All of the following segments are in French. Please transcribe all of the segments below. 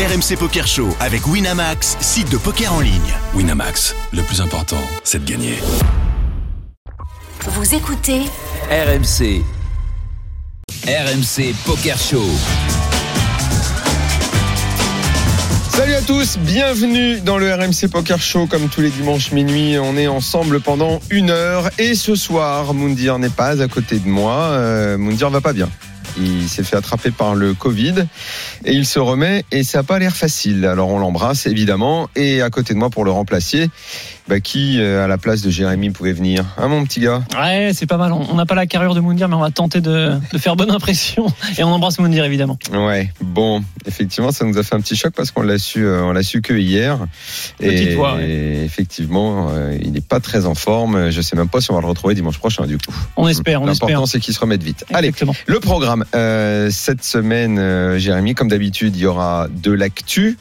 RMC Poker Show avec Winamax, site de poker en ligne. Winamax, le plus important, c'est de gagner. Vous écoutez RMC. RMC Poker Show. Salut à tous, bienvenue dans le RMC Poker Show. Comme tous les dimanches minuit, on est ensemble pendant une heure. Et ce soir, Moundir n'est pas à côté de moi. Euh, Moundir va pas bien. Il s'est fait attraper par le Covid et il se remet et ça n'a pas l'air facile. Alors on l'embrasse évidemment et à côté de moi pour le remplacer, bah, qui euh, à la place de Jérémy pouvait venir Hein mon petit gars Ouais, c'est pas mal. On n'a pas la carrure de Moundir, mais on va tenter de, de faire bonne impression. Et on embrasse Moundir, évidemment. Ouais, bon, effectivement, ça nous a fait un petit choc parce qu'on l'a su, euh, on l'a su que hier. Petite et, voix, ouais. et effectivement, euh, il n'est pas très en forme. Je sais même pas si on va le retrouver dimanche prochain, du coup. On espère, on espère. L'important, c'est qu'il se remette vite. Allez, le programme. Euh, cette semaine, euh, Jérémy, comme d'habitude, il y aura de l'actu.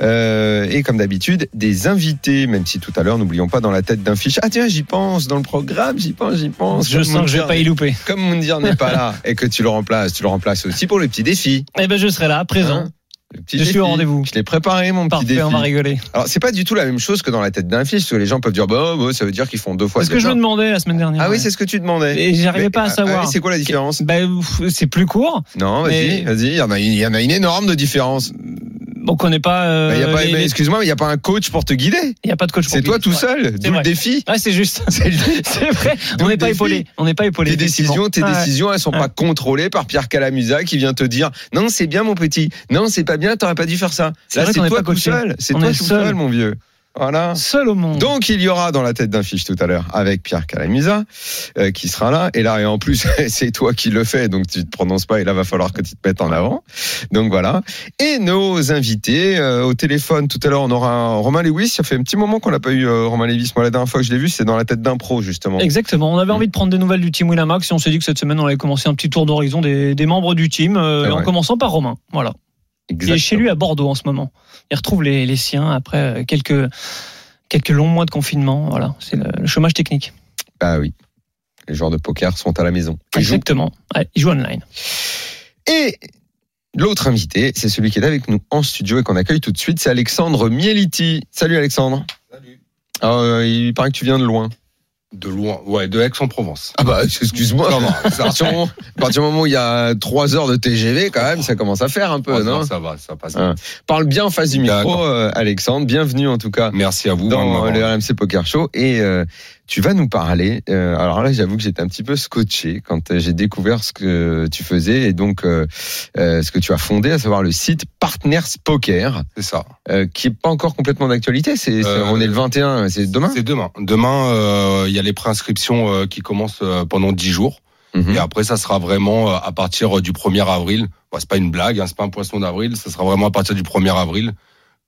Et comme d'habitude, des invités, même si tout à l'heure, n'oublions pas dans la tête d'un fiche. Ah tiens, j'y pense, dans le programme, j'y pense, j'y pense. Je sens que je vais pas y louper. Comme Moundir n'est pas là et que tu le remplaces, tu le remplaces aussi pour le petit défi. Eh ben, je serai là, présent. Hein Le petit Je suis au rendez-vous. Je l'ai préparé, mon petit défi. on va rigoler. Alors, c'est pas du tout la même chose que dans la tête d'un fiche, parce que les gens peuvent dire, bah, bah, ça veut dire qu'ils font deux fois C'est ce que je me demandais la semaine dernière. Ah oui, c'est ce que tu demandais. Et j'arrivais pas à ah, savoir. ah, c'est quoi la différence Bah, c'est plus court. Non, vas-y, Mais- vas-y. Il y en a, il y en a une énorme de différence. On connaît pas. euh, Bah, les- excuse-moi, mais il n'y a pas un coach pour te guider. Il y a pas de coach. pour C'est toi tout seul. D'où le défi. Ouais, c'est juste. C'est C'est vrai. On n'est pas épaulé. On n'est pas épaulé. Tes décisions, tes. Ouais. décisions, elles sont pas contrôlées par Pierre Calamusa qui vient te dire non, c'est bien mon petit, non, c'est pas bien, t'aurais pas dû faire ça. C'est Là, c'est n'est toi tout seul, c'est toi tout seul, mon vieux. Voilà. Seul au monde. Donc il y aura dans la tête d'un fiche tout à l'heure avec Pierre Calamusa euh, qui sera là et là et en plus c'est toi qui le fais donc tu te prononces pas et là va falloir que tu te mettes en avant donc voilà et nos invités euh, au téléphone tout à l'heure on aura un Romain Lewis ça fait un petit moment qu'on n'a pas eu euh, Romain Lewis moi la dernière fois que je l'ai vu c'est dans la tête d'un pro justement Exactement. On avait Mm. envie de prendre des nouvelles du team Winamax et on s'est dit que cette semaine on allait commencer un petit tour d'horizon des, des membres du team, en commençant par Romain. Voilà. Il est chez lui à Bordeaux en ce moment. Il retrouve les, les siens après euh, quelques quelques longs mois de confinement. Voilà, c'est le, le chômage technique. ah oui les joueurs de poker sont à la maison Ils jouent. Exactement. Ouais, il joue online. Et l'autre invité, c'est celui qui est avec nous en studio et qu'on accueille tout de suite, c'est Alexandre Mieliti. Salut Alexandre. Salut. Ah, euh, il paraît que tu viens de loin. De loin, ouais, de Aix-en-Provence. Ah bah excuse-moi. Ça va, À partir du moment- à partir du moment où il y a trois heures de TGV, quand même, ça commence à faire un peu, Oh, non ça va, ça passe. Ah. Parle bien en face du micro, euh, Alexandre. Bienvenue en tout cas Merci à vous. dans le RMC Poker Show et euh, tu vas nous parler. euh, alors là, j'avoue que j'étais un petit peu scotché quand euh, j'ai découvert ce que tu faisais et donc euh, euh, ce que tu as fondé, à savoir le site Partners Poker, C'est ça. euh, qui est pas encore complètement d'actualité. C'est, on est le 21, c'est demain? C'est demain. Demain, euh, il y a les préinscriptions qui commencent pendant 10 jours. Mhm. Et après, ça sera vraiment à partir du 1er avril. Bon, c'est pas une blague, hein, c'est pas un poisson d'avril. Ça sera vraiment à partir du 1er avril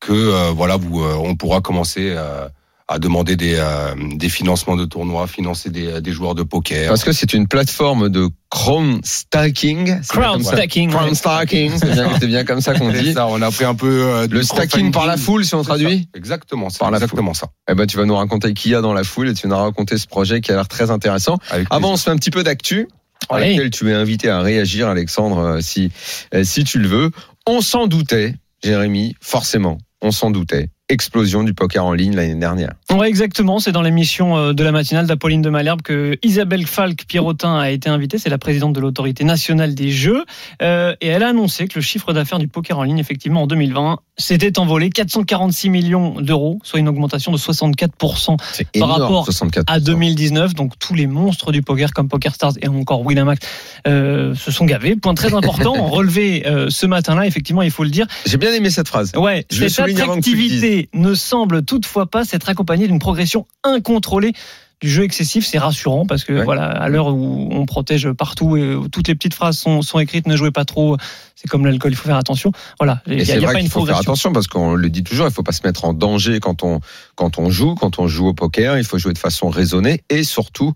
que euh, voilà, vous, euh, on pourra commencer euh, à demander des, euh, des financements de tournois, financer des, des joueurs de poker. Parce que c'est une plateforme de crown stacking. C'est bien Crowd comme ça. stacking. Crown stacking, c'est bien, comme ça qu'on dit. ça, on a pris un peu euh, Le stacking par la foule, si on traduit. ça. Exactement, c'est Par la exactement ça. Eh ben, tu vas nous raconter qui y a dans la foule et tu vas nous raconter ce projet qui a l'air très intéressant. Avec Avant, on se fait un petit peu d'actu, à Allez. laquelle tu es invité à réagir, Alexandre, euh, si, euh, si tu le veux. On s'en doutait, Jérémy, forcément, on s'en doutait. Explosion du poker en ligne l'année dernière. Ouais, exactement. C'est dans l'émission euh, de la matinale d'Apolline de Malherbe que Isabelle Falk-Pierrotin a été invitée. C'est la présidente de l'autorité nationale des jeux. Euh, et elle a annoncé que le chiffre d'affaires du poker en ligne, effectivement, en 2020, s'était envolé 446 millions d'euros, soit une augmentation de 64% C'est Par énorme, rapport 64. à 2019. Donc tous les monstres du poker comme PokerStars et encore Winamax euh, se sont gavés. Point très important, relevé euh, ce matin-là, effectivement, il faut le dire. J'ai bien aimé cette phrase. Ouais, Je cette attractivité ne semble toutefois pas s'être accompagnée d'une progression incontrôlée du jeu excessif, c'est rassurant parce que Ouais. voilà, à l'heure où on protège partout et où toutes les petites phrases sont, sont écrites, ne jouez pas trop, c'est comme l'alcool, il faut faire attention. Voilà, il n'y a, y a pas une faut faire attention parce qu'on le dit toujours, il faut pas se mettre en danger quand on, quand on joue, quand on joue au poker. Il faut jouer de façon raisonnée et surtout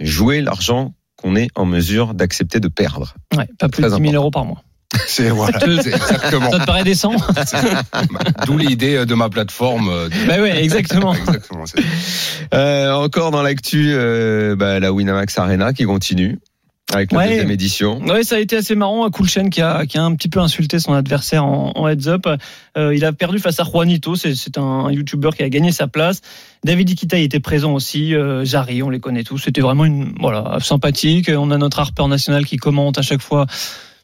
jouer l'argent qu'on est en mesure d'accepter de perdre. Ouais, pas plus de Très 10 000 important. euros par mois. C'est voilà, c'est exactement. Ça te paraît décent D'où l'idée de ma plateforme. euh, de- Bah ouais, exactement. Exactement. Euh, encore dans l'actu, euh, bah, la Winamax Arena qui continue. avec la Ouais. deuxième édition. Ouais, ça a été assez marrant. Kulchen qui a, qui a un petit peu insulté son adversaire en, en heads up. Euh, il a perdu face à Juanito. C'est, un YouTuber qui a gagné sa place. David Ikita y était présent aussi. Euh, Jarry, on les connaît tous. C'était vraiment une, voilà, sympathique. On a notre harper national qui commente à chaque fois.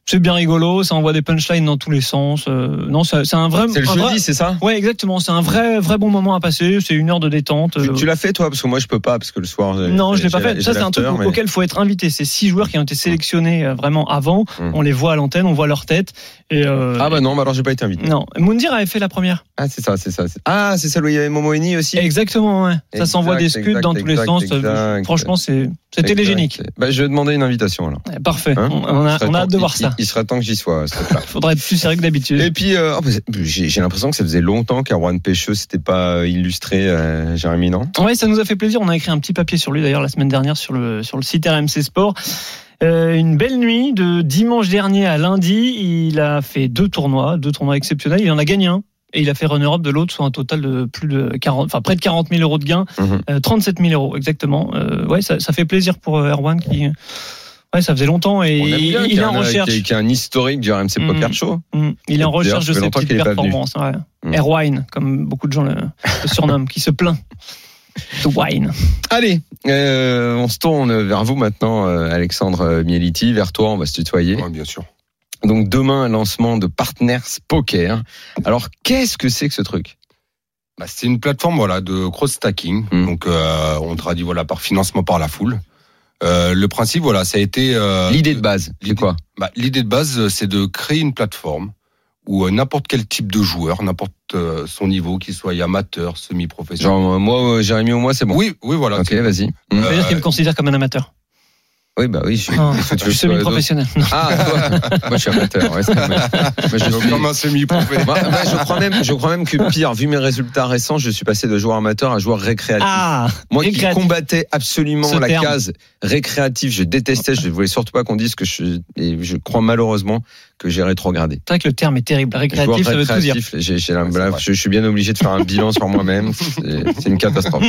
C'est bien rigolo. Ça envoie des punchlines dans tous les sens. Euh, non, c'est, un vrai. C'est le vrai- jeudi, c'est ça? Ouais, exactement. C'est un vrai, vrai bon moment à passer. C'est une heure de détente. Tu, Euh, tu l'as fait toi? Parce que moi je peux pas parce que le soir. non, je l'ai pas fait. Ça, c'est un truc mais- auquel il faut être invité. C'est six joueurs qui ont été sélectionnés euh, vraiment avant. Mm. On les voit à l'antenne, on voit leur tête. Et euh, Ah bah non, bah alors j'ai pas été invité. non, Moundir avait fait la première. Ah c'est ça, c'est ça. Ah c'est celle où il y avait Momo Eni aussi? Exactement, ouais. Ça s'envoie des scuds exact, dans tous les exact, sens. Franchement, c'est c'est télégénique. Bah je vais demander une invitation alors. Parfait. Hein? On, on Il a, on a hâte de voir ça. Il, il serait temps que j'y sois. truc-là. Faudrait être plus sérieux que d'habitude. Et puis, euh, oh, j'ai l'impression que ça faisait longtemps qu'Arwan Pêcheux s'était pas euh, illustré, euh, Jérémy, non? Ouais, ça nous a fait plaisir. On a écrit un petit papier sur lui d'ailleurs la semaine dernière sur le sur le site RMC Sport. Euh, une belle nuit de dimanche dernier à lundi. Il a fait deux tournois, deux tournois exceptionnels. Il en a gagné un. Et il a fait runner-up de l'autre, soit un total de plus de 40, enfin près de 40 000 euros de gains, Mhm. Euh, 37 000 euros exactement. Euh, ouais, ça, ça fait plaisir pour Erwan qui, ouais, ça faisait longtemps et On aime il, est en recherche. qu'il y ait un historique du RMC Mhm. Poker Show. Mm. Il est en recherche de ses petites performances. Ouais. Mm. Erwine, comme beaucoup de gens le, le surnomment, qui se plaint. The wine. Allez, euh, on se tourne vers vous maintenant, euh, Alexandre Mieliti, vers toi, on va se tutoyer. Ouais, bien sûr. Donc demain, lancement de Partners Poker. Alors, qu'est-ce que c'est que ce truc? Bah, c'est une plateforme voilà de cross stacking. Mm. Donc euh, on traduit voilà par financement par la foule. Euh, le principe voilà, ça a été euh, L'idée de base, c'est l'idée- quoi bah, l'idée de base, euh, c'est de créer une plateforme où euh, n'importe quel type de joueur, n'importe euh, son niveau, qu'il soit amateur, semi-professionnel. Genre, moi, euh, Jérémy ou moi, c'est bon. Oui, oui, voilà. Ok, vas-y. Ça veut dire qu'il me considère comme un amateur. Oui, bah oui, je suis. Je soit semi-professionnel. Ah, toi moi je suis amateur. Ouais, moi, je suis. comme un semi-professionnel. Moi, moi, je crois même, je crois même que pire, vu mes résultats récents, je suis passé de joueur amateur à joueur récréatif. Ah, Moi qui récréatif. combattais absolument Ce la terme. case récréatif, je détestais, je ne voulais surtout pas qu'on dise que je, et je crois malheureusement que j'ai rétrogradé. c'est vrai que le terme est terrible. Récréatif, ça veut tout dire. la- Ouais, c'est là, vrai. je, je suis bien obligé de faire un bilan sur moi-même. C'est une catastrophe.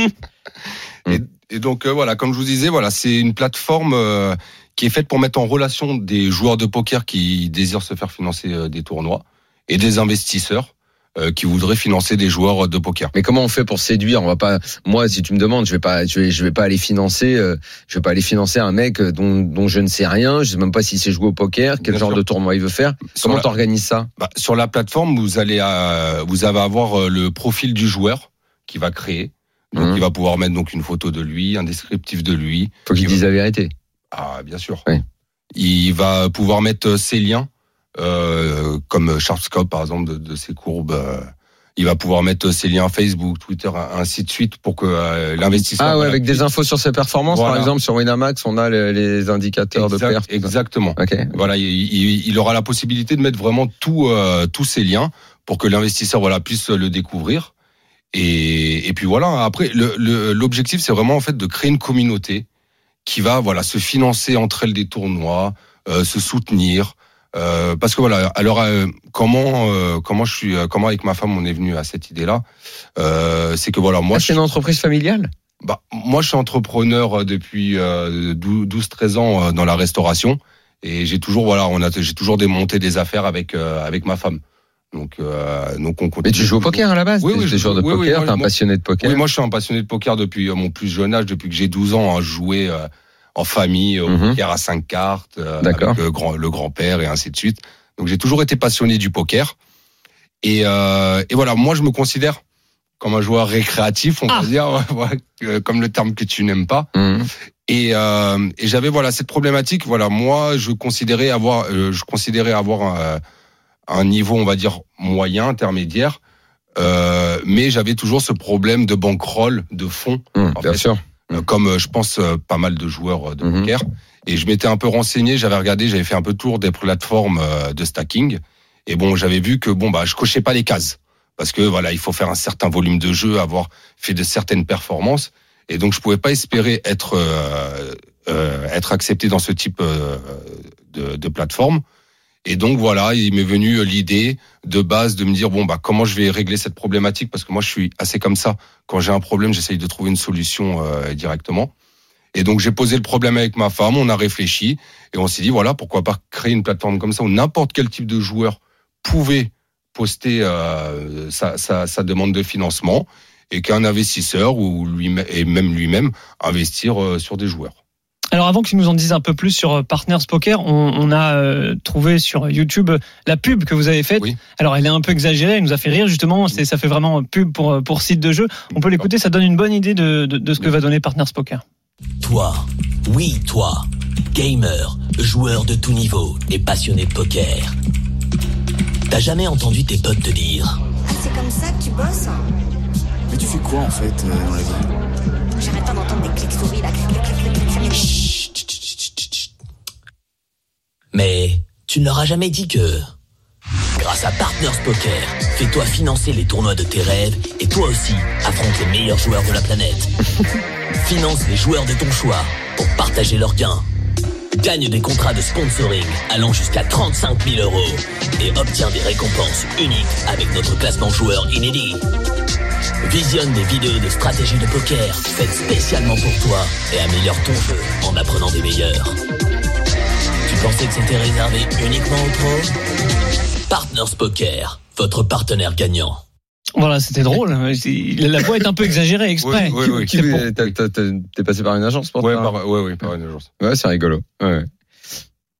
Et donc euh, voilà, comme je vous disais, voilà, c'est une plateforme euh, qui est faite pour mettre en relation des joueurs de poker qui désirent se faire financer euh, des tournois et des investisseurs euh, qui voudraient financer des joueurs de poker. Mais comment on fait pour séduire? On va pas. Moi, si tu me demandes, je vais pas, je vais, je vais pas aller financer. euh, je vais pas aller financer un mec dont, dont je ne sais rien. Je sais même pas s'il sait jouer au poker, quel Bien genre sûr. de tournoi il veut faire. Sur Comment t'organises ça? Bah, sur la plateforme, vous allez euh, vous allez avoir le profil du joueur qui va créer. Donc Mhm. il va pouvoir mettre donc une photo de lui, un descriptif de lui. Faut qu'il Il dise la vérité. Ah bien sûr. Oui. Il va pouvoir mettre euh, ses liens, euh, comme Sharpscope par exemple de, de ses courbes. euh, il va pouvoir mettre ses liens Facebook, Twitter, ainsi de suite pour que euh, l'investisseur. Ah ouais, avec des infos sur ses performances, par exemple sur Winamax, on a les, les indicateurs Exact- de perte. Exactement. Ok. Voilà, il, il- il aura la possibilité de mettre vraiment tout, euh, tous ces liens pour que l'investisseur voilà puisse le découvrir. Et, et puis voilà. Après, l'objectif c'est vraiment en fait de créer une communauté qui va voilà se financer entre elles des tournois, euh, se soutenir. Euh, parce que voilà, alors euh, comment comment je suis comment avec ma femme on est venu à cette idée là, c'est que voilà moi Ah, c'est une entreprise familiale? bah, moi, je suis entrepreneur depuis euh, 12-13 ans dans la restauration et j'ai toujours voilà, on a j'ai toujours démonté des affaires avec avec ma femme. Donc euh, donc on Mais continue. tu joues au poker à la base Oui, oui, je de joue- oui, poker, moi, t'es un passionné de poker. Oui, moi, je suis un passionné de poker depuis euh, mon plus jeune âge, depuis que j'ai 12 ans, à jouer euh, en famille au Mhm. poker à cinq cartes, euh, D'accord. avec le grand le grand père et ainsi de suite. Donc j'ai toujours été passionné du poker. Et, euh, et voilà, moi je me considère comme un joueur récréatif, on Ah. va dire, comme le terme que tu n'aimes pas. Mhm. Et, euh, et j'avais voilà cette problématique. Voilà, moi, je considérais avoir, euh, je considérais avoir un, un niveau, on va dire moyen, intermédiaire, euh, mais j'avais toujours ce problème de bankroll, de fonds, En bien fait, sûr. euh, comme euh, je pense euh, pas mal de joueurs de Mhm. poker. Et je m'étais un peu renseigné, j'avais regardé, j'avais fait un peu le tour des plateformes de stacking. Et bon, j'avais vu que bon bah je cochais pas les cases parce que voilà, il faut faire un certain volume de jeu, avoir fait de certaines performances. Et donc je pouvais pas espérer être euh, euh, être accepté dans ce type de, de plateforme. Et donc voilà, il m'est venu l'idée de base de me dire bon bah comment je vais régler cette problématique? Parce que moi je suis assez comme ça. Quand j'ai un problème, j'essaye de trouver une solution euh, directement. Et donc j'ai posé le problème avec ma femme, on a réfléchi et on s'est dit voilà pourquoi pas créer une plateforme comme ça où n'importe quel type de joueur pouvait poster euh, sa, sa, sa demande de financement et qu'un investisseur ou lui et même lui-même investir euh, sur des joueurs. Alors avant que tu nous en dises un peu plus sur euh, Partners Poker, on, on a euh, trouvé sur YouTube la pub que vous avez faite. Oui. Alors elle est un peu exagérée, elle nous a fait rire justement. C'est ça fait vraiment pub pour pour site de jeu. On peut l'écouter, ça donne une bonne idée de, de, de ce que va donner Partners Poker. Toi, oui toi, gamer, joueur de tout niveau et passionné de poker. T'as jamais entendu tes potes te dire Ah, c'est comme ça que tu bosses Mais tu fais quoi en fait euh, dans la vie? J'arrête pas d'entendre des clics souris là. Clic, clic, tu ne leur as jamais dit que grâce à Partners Poker, fais-toi financer les tournois de tes rêves et toi aussi affronte les meilleurs joueurs de la planète. Finance les joueurs de ton choix pour partager leurs gains. Gagne des contrats de sponsoring allant jusqu'à 35 000 euros et obtiens des récompenses uniques avec notre classement joueur inédit. Visionne des vidéos de stratégie de poker faites spécialement pour toi et améliore ton jeu en apprenant des meilleurs. Tu pensais que c'était réservé uniquement aux pros Partners Poker, votre partenaire gagnant. Voilà, c'était drôle. La voix est un peu exagérée exprès. Oui, oui, oui. T'es passé par une agence pour Ouais, par, ouais, ouais, par une agence. Ouais, c'est rigolo. Ouais.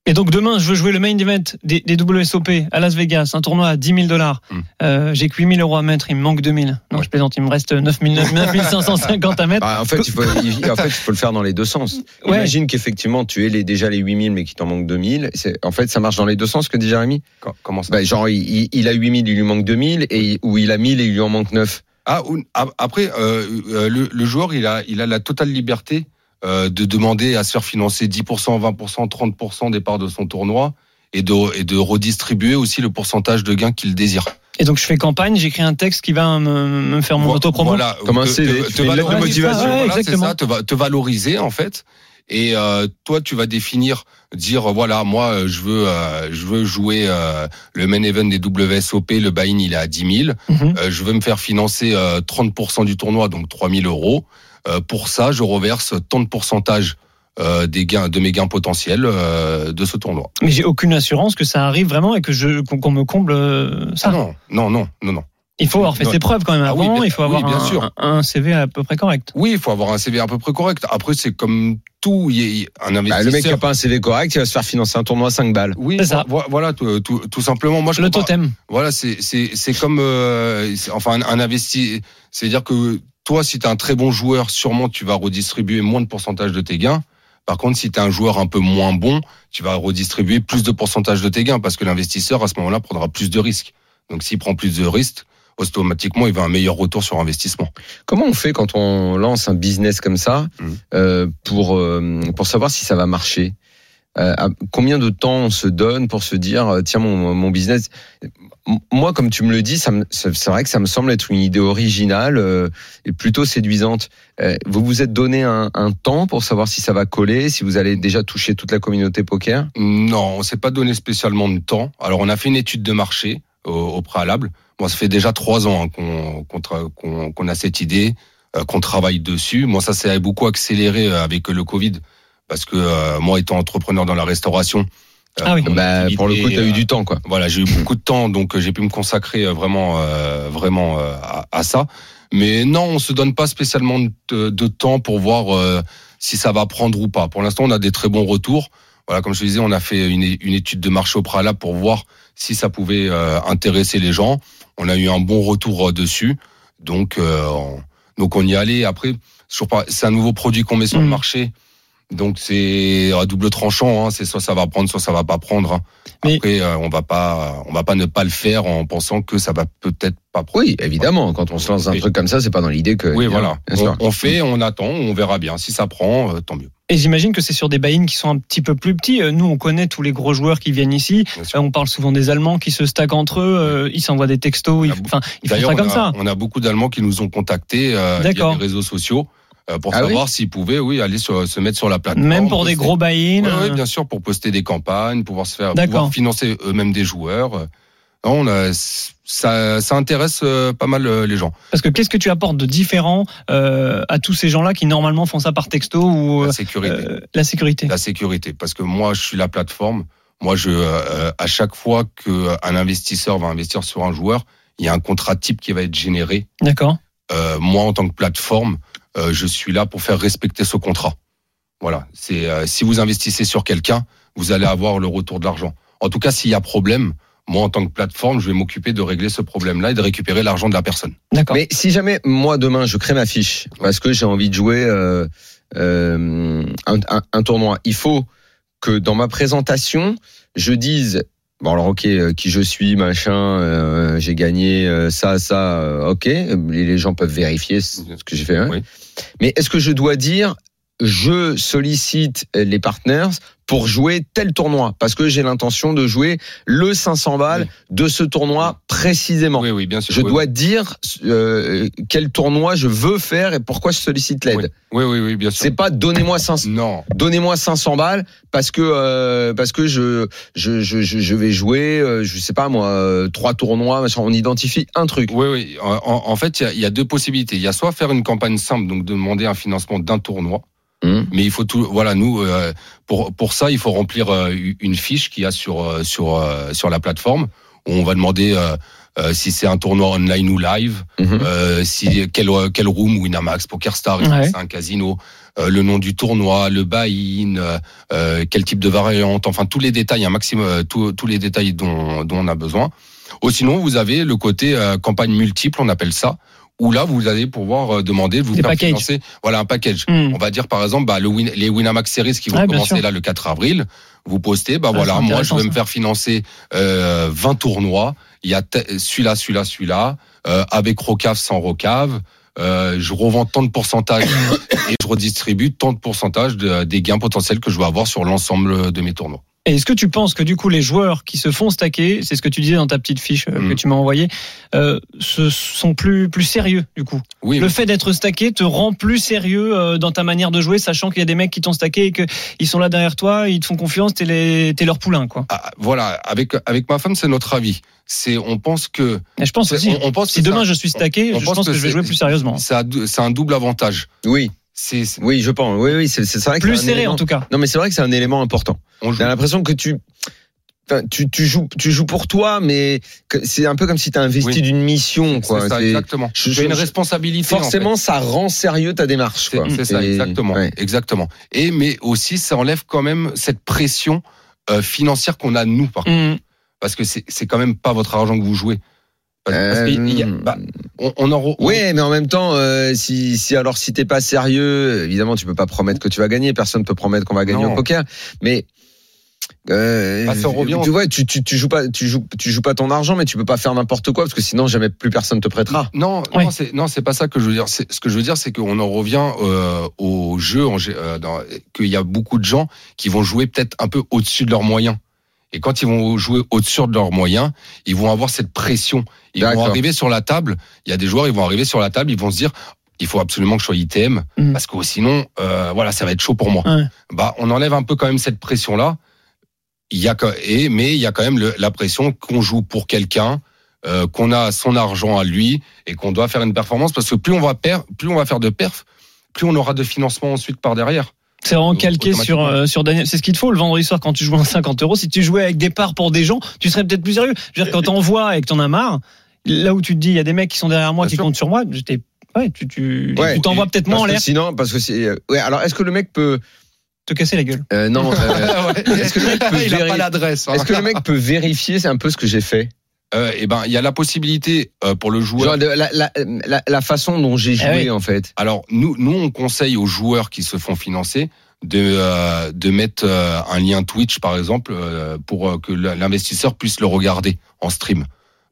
Et donc demain, je veux jouer le main event des, des WSOP à Las Vegas, un tournoi à 10 000 dollars. Hmm. Euh, J'ai que 8 000 euros à mettre, il me manque 2 000. Non, Ouais. je plaisante, il me reste 9 550 à mettre. Bah, en fait, il faut, il- en fait, il faut le faire dans les deux sens. Ouais. Imagine qu'effectivement, tu aies les, déjà les 8000, mais qu'il t'en manque 2000. C'est, en fait, ça marche dans les deux sens, que dit Jérémy. Co- Comment ça Bah, genre, il, il- il a 8000, il lui manque 2000, et, ou il a 1000 et il lui en manque 9. Ah, ou- a- après, euh, euh, le, le joueur, il a, il a la totale liberté euh, de demander à se faire financer 10%, 20%, 30% des parts de son tournoi et de, et de redistribuer aussi le pourcentage de gains qu'il désire. Et donc je fais campagne, j'écris un texte qui va me, me faire mon auto-promo. Voilà, Comme un te- CV, valoriser. Ouais, Voilà, ça, te valoriser en fait. Et euh, toi, tu vas définir, dire voilà, moi, euh, je veux, euh, je veux jouer euh, le main event des WSOP. Le buy-in, il est à 10 000. Mhm. Euh, je veux me faire financer euh, 30% du tournoi, donc 3 000 euros. Euh, pour ça, je reverse tant de pourcentage euh, des gains, de mes gains potentiels euh, de ce tournoi. Mais j'ai aucune assurance que ça arrive vraiment et que je qu'on me comble euh, ça. Ah non, non, non, non, non. Il faut avoir fait ses preuves quand même Ah oui, avant. bien- il faut avoir oui, bien un, sûr. un CV à peu près correct. Oui, il faut avoir un CV à peu près correct. Après, c'est comme tout. Il y a- un Bah, investisseur. le mec qui a pas un CV correct, il va se faire financer un tournoi à 5 balles. Oui, C'est ça. vo- Voilà, tout, tout, tout simplement. Moi, je Le totem. Voilà, c'est c'est c'est comme euh, enfin un, un investi. C'est-à-dire que toi, si tu es un très bon joueur, sûrement tu vas redistribuer moins de pourcentage de tes gains. Par contre, si tu es un joueur un peu moins bon, tu vas redistribuer plus de pourcentage de tes gains parce que l'investisseur à ce moment-là prendra plus de risques. Donc, s'il prend plus de risques, automatiquement, il va un meilleur retour sur investissement. Comment on fait quand on lance un business comme ça Mhm. euh, pour euh, pour savoir si ça va marcher? Euh, Combien de temps on se donne pour se dire tiens mon, mon business Moi, comme tu me le dis, c'est c'est vrai que ça me semble être une idée originale euh, et plutôt séduisante. Euh, vous vous êtes donné un, un temps pour savoir si ça va coller, si vous allez déjà toucher toute la communauté poker? Non, on s'est pas donné spécialement de temps. Alors, on a fait une étude de marché au, au préalable. Moi, ça fait déjà trois ans hein, qu'on a cette idée, euh, qu'on travaille dessus. Moi, ça s'est beaucoup accéléré euh, avec le Covid, parce que euh, moi, étant entrepreneur dans la restauration, euh, Ah oui. Bah, pour le coup, tu as eu du temps, quoi. voilà, j'ai eu beaucoup de temps, donc j'ai pu me consacrer vraiment, euh, vraiment euh, à, à ça. Mais non, on se donne pas spécialement de, de temps pour voir euh, si ça va prendre ou pas. Pour l'instant, on a des très bons retours. Voilà, comme je disais, on a fait une, une étude de marché au préalable pour voir si ça pouvait euh, intéresser les gens. On a eu un bon retour euh, dessus, donc euh, on, donc on y allait. Après, c'est un nouveau produit qu'on met sur le Mhm. marché. Donc c'est à double tranchant, hein. c'est soit ça va prendre, soit ça va pas prendre. hein. Mais- Après, euh, on va pas, on va pas ne pas le faire en pensant que ça va peut-être pas prendre. Oui, évidemment. Quand on se lance dans un Oui. truc comme ça, c'est pas dans l'idée que. Oui, voilà. On, on fait, on attend, on verra bien. Si ça prend, euh, tant mieux. Et j'imagine que c'est sur des buy-in qui sont un petit peu plus petits. Euh, Nous, on connaît tous les gros joueurs qui viennent ici. On parle souvent des Allemands qui se stackent entre eux. Ils s'envoient des textos. Ils, enfin, ils font ça comme a- ça. on a beaucoup d'Allemands qui nous ont contactés euh, via les réseaux sociaux pour Ah oui savoir s'ils pouvaient, oui, aller sur- se mettre sur la plateforme. Même pour des gros buy-in. Oui, euh, bien sûr, pour poster des campagnes, pouvoir se faire, pouvoir financer eux-mêmes des joueurs. euh. Non, on a- ça, ça intéresse euh, pas mal euh, les gens. Parce que qu'est-ce que tu apportes de différent euh, à tous ces gens-là qui normalement font ça par texto ou La euh, sécurité. euh, la sécurité La sécurité. Parce que moi, je suis la plateforme. Moi, je, euh, à chaque fois qu'un investisseur va investir sur un joueur, il y a un contrat type qui va être généré. D'accord. Euh, moi, en tant que plateforme, euh, je suis là pour faire respecter ce contrat. Voilà. C'est euh, si vous investissez sur quelqu'un, vous allez avoir le retour de l'argent. En tout cas, s'il y a problème, moi, en tant que plateforme, je vais m'occuper de régler ce problème-là et de récupérer l'argent de la personne. D'accord. Mais si jamais moi demain je crée ma fiche parce que j'ai envie de jouer euh, euh, un, un- un tournoi, il faut que dans ma présentation je dise bon alors ok euh, qui je suis machin, euh, j'ai gagné euh, ça ça euh, ok les, les gens peuvent vérifier ce ce que j'ai fait. hein. Oui. Mais est-ce que je dois dire je sollicite les partners pour jouer tel tournoi parce que j'ai l'intention de jouer le 500 balles Oui. de ce tournoi précisément. Oui, oui, bien sûr. Je Oui, dois dire euh, quel tournoi je veux faire et pourquoi je sollicite l'aide. Oui, oui, oui, bien sûr. C'est pas donnez-moi 500 Non, donnez-moi 500 balles parce que euh, parce que je je, je je vais jouer euh, je sais pas moi euh, trois tournois machin. on identifie un truc. Oui, oui. En, en fait, il y y, a deux possibilités. Il y a soit faire une campagne simple, donc demander un financement d'un tournoi, Hum. mais il faut tout. Voilà, nous, euh, pour pour ça, il faut remplir euh, une fiche qu'il y a sur euh, sur euh, sur la plateforme où on va demander si c'est un tournoi online ou live, Mhm. si quel quel room, Winamax, PokerStar, Ouais. un casino, le nom du tournoi, le buy-in, quel type de variante, enfin tous les détails, un maximum, euh, tous tous les détails dont dont on a besoin. Ou sinon, vous avez le côté campagne multiple, on appelle ça, où là, vous allez pouvoir euh, demander de vous faire financer. Voilà, un package. Hmm. On va dire, par exemple, bah, le win, les Winamax Series qui vont commencer sûr. là le 4 avril. Vous postez, bah Ah, voilà, moi, je vais me faire financer euh, 20 tournois. Il y a celui-là, celui-là, celui-là, euh, avec Rocave, sans Rocave. Euh, je revends tant de pourcentage et je redistribue tant de pourcentage de- des gains potentiels que je vais avoir sur l'ensemble de mes tournois. Et est-ce que tu penses que du coup les joueurs qui se font stacker, c'est ce que tu disais dans ta petite fiche euh, Mm. que tu m'as envoyée, euh, se sont plus plus sérieux du coup? Oui, Le fait d'être stacké te rend plus sérieux euh, dans ta manière de jouer, sachant qu'il y a des mecs qui t'ont stacké et que ils sont là derrière toi, ils te font confiance, t'es les t'es leur poulain quoi. Ah, voilà, avec avec ma femme, c'est notre avis. C'est, on pense que Et je pense aussi. on, on pense si que demain ça- je suis stacké, on je pense que, je vais jouer plus sérieusement. Un, c'est un double avantage. Oui Oui je pense oui oui c'est c'est vrai que Plus serré élément- en tout cas. Non mais c'est vrai que c'est un élément important. on. J'ai l'impression que tu Enfin, tu, tu joues tu joues pour toi mais c'est un peu comme si tu as investi Oui. d'une mission quoi. C'est ça, exactement. Tu as une responsabilité. en fait. Forcément ça rend sérieux ta démarche C'est ça, exactement, ouais. exactement. Et mais aussi, ça enlève quand même cette pression euh, financière qu'on a nous, par contre. Mm. parce que c'est c'est quand même pas votre argent que vous jouez. Parce, y a- Euh, bah, on, on en re- on- Oui, mais en même temps, euh, si, si alors si t'es pas sérieux, évidemment, tu peux pas promettre que tu vas gagner. Personne peut promettre qu'on va gagner Non. au poker. Mais euh, Ah, revient. tu vois, tu, tu, tu joues pas, tu joues, tu joues pas ton argent, mais tu peux pas faire n'importe quoi parce que sinon jamais plus personne te prêtera. Non, Ouais. non, c'est non, c'est pas ça que je veux dire. C'est- Ce que je veux dire, c'est qu'on en revient euh, au jeu, euh, qu'il y a beaucoup de gens qui vont jouer peut-être un peu au-dessus de leurs moyens. Et quand ils vont jouer au-dessus de leurs moyens, ils vont avoir cette pression. Ils vont arriver sur la table. Il y a des joueurs, ils vont arriver sur la table, ils vont se dire, il faut absolument que je sois ITM Mhm. parce que sinon, euh, voilà, ça va être chaud pour moi. Ouais. Bah, on enlève un peu quand même cette pression là. Il y a et mais il y a quand même le- la pression qu'on joue pour quelqu'un, euh, qu'on a son argent à lui et qu'on doit faire une performance parce que plus on va per, plus on va faire de perf, plus on aura de financement ensuite par derrière. C'est vraiment calqué sur euh, sur Daniel. C'est ce qu'il te faut le vendredi soir quand tu joues à 50 euros. Si tu jouais avec des parts pour des gens, tu serais peut-être plus sérieux. Je veux dire quand t'en vois et que t'en as marre, là où tu te dis il y a des mecs qui sont derrière moi Bien qui sûr. comptent sur moi, j'étais ouais, tu tu Ouais. tu t'envoies peut-être moins en l'air, sinon, parce que c'est, euh, ouais. Alors, est-ce que le mec peut, te casser la gueule. euh, non, euh, est-ce que le mec peut l'adresse. hein. est-ce que le mec peut vérifier C'est un peu ce que j'ai fait? Euh, eh ben, il y a la possibilité euh, pour le joueur. Genre de- la, la, la, la façon dont j'ai Ah joué oui. en fait. Alors nous, nous, on conseille aux joueurs qui se font financer de euh, de mettre euh, un lien Twitch par exemple euh, pour euh, que l'investisseur puisse le regarder en stream.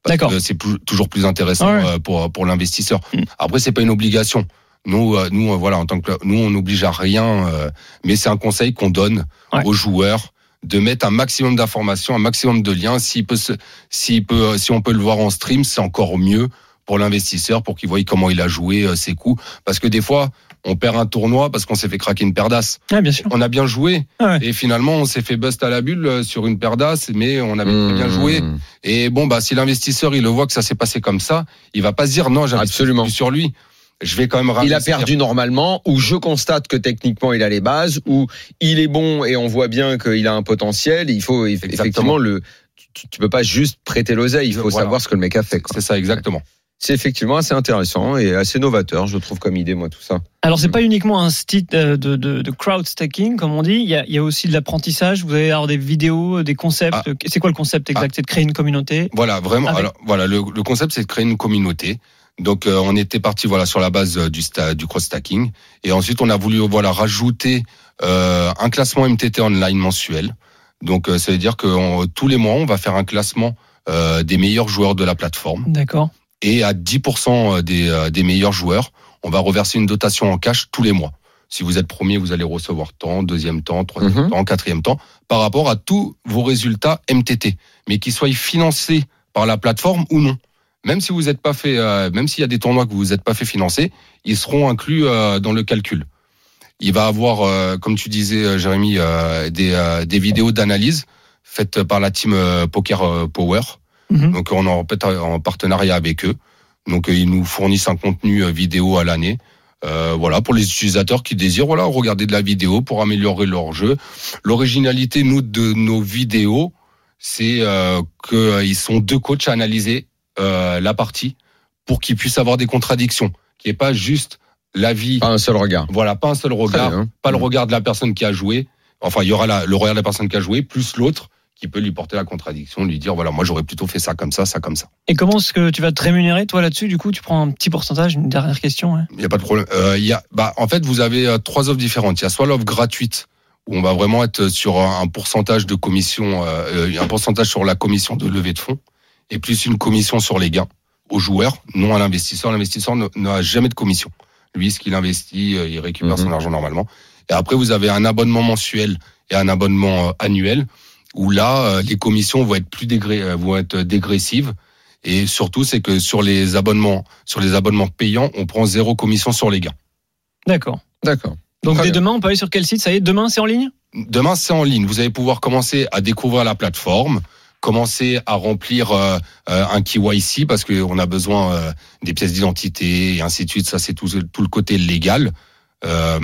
Parce D'accord. que c'est toujours plus intéressant Ouais. euh, pour pour l'investisseur. Mm. Après, c'est pas une obligation. Nous, euh, nous, euh, voilà, en tant que nous, on n'oblige à rien, euh, mais c'est un conseil qu'on donne Ouais. aux joueurs de mettre un maximum d'informations, un maximum de liens. S'il peut, se, s'il peut, euh, si on peut le voir en stream, c'est encore mieux pour l'investisseur, pour qu'il voie comment il a joué euh, ses coups. Parce que des fois, on perd un tournoi parce qu'on s'est fait craquer une d'as. Ah, bien sûr. On a bien joué Ah ouais. et finalement on s'est fait bust à la bulle euh, sur une d'as, mais on avait bien Mmh. joué. Et bon bah si l'investisseur il le voit que ça s'est passé comme ça, il va pas se dire non plus sur lui. Je vais quand même Il a perdu normalement, ou je constate que techniquement il a les bases, ou il est bon et on voit bien qu'il a un potentiel. Il faut Exactement. effectivement le. Tu, tu peux pas juste prêter l'oseille. Il faut Voilà. savoir ce que le mec a fait. C'est ça exactement. C'est effectivement assez intéressant et assez novateur, je trouve comme idée moi tout ça. Alors, c'est pas uniquement un site euh, de, de, de crowd stacking, comme on dit. Il y a, il y a aussi de l'apprentissage. Vous allez avoir des vidéos, des concepts. Ah. C'est quoi le concept exact? C'est de créer une communauté. Voilà, vraiment. Avec- Alors, voilà, le, le concept, c'est de créer une communauté. Donc, euh, on était parti voilà sur la base euh, du du cross stacking, et ensuite on a voulu voilà rajouter euh, un classement MTT online mensuel. Donc, euh, ça veut dire que on- tous les mois, on va faire un classement euh, des meilleurs joueurs de la plateforme, D'accord. et à 10% des euh, des meilleurs joueurs, on va reverser une dotation en cash tous les mois. Si vous êtes premier, vous allez recevoir temps, deuxième temps, troisième Mhm. temps, quatrième temps, par rapport à tous vos résultats MTT, mais qu'ils soient financés par la plateforme ou non. Même si vous n'êtes pas fait, euh, même s'il y a des tournois que vous n'êtes pas fait financer, ils seront inclus euh, dans le calcul. Il va avoir, euh, comme tu disais, euh, Jérémy, euh, des, euh, des vidéos d'analyse faites par la team Poker Power. Mhm. Donc on est en, partenariat avec eux. Donc ils nous fournissent un contenu vidéo à l'année. Euh, voilà pour les utilisateurs qui désirent voilà regarder de la vidéo pour améliorer leur jeu. L'originalité nous de nos vidéos, c'est euh, qu'ils sont deux coachs à analyser euh, la partie pour qu'ils puissent avoir des contradictions, qui est pas juste l'avis. Pas un seul regard. Voilà, pas un seul regard, bien. pas le Mhm. regard de la personne qui a joué. Enfin, il y aura la- le regard de la personne qui a joué plus l'autre qui peut lui porter la contradiction, lui dire voilà, moi j'aurais plutôt fait ça comme ça, ça comme ça. Et comment est-ce que tu vas te rémunérer, toi, là-dessus? Du coup, tu prends un petit pourcentage. Une dernière question. hein. Il n'y a pas de problème. Euh, il y a, bah, en fait, vous avez euh, trois offres différentes. Il y a soit l'offre gratuite où on va vraiment être sur un pourcentage de commission, euh, un pourcentage sur la commission de levée de fonds et plus une commission sur les gains aux joueurs, non à l'investisseur. L'investisseur n'a jamais de commission. Lui, ce qu'il investit, euh, il récupère Mhm. son argent normalement. Et après, vous avez un abonnement mensuel et un abonnement euh, annuel où là, euh, les commissions vont être plus dégré- vont être dégressives. Et surtout, c'est que sur les abonnements, sur les abonnements payants, on prend zéro commission sur les gains. D'accord. D'accord. Donc, dès demain, on peut aller sur quel site? Ça y est, demain, c'est en ligne? Demain, c'est en ligne. Vous allez pouvoir commencer à découvrir la plateforme, commencer à remplir euh, euh, un KYC parce qu'on a besoin euh, des pièces d'identité et ainsi de suite. Ça, c'est tout, tout le côté légal. Euh,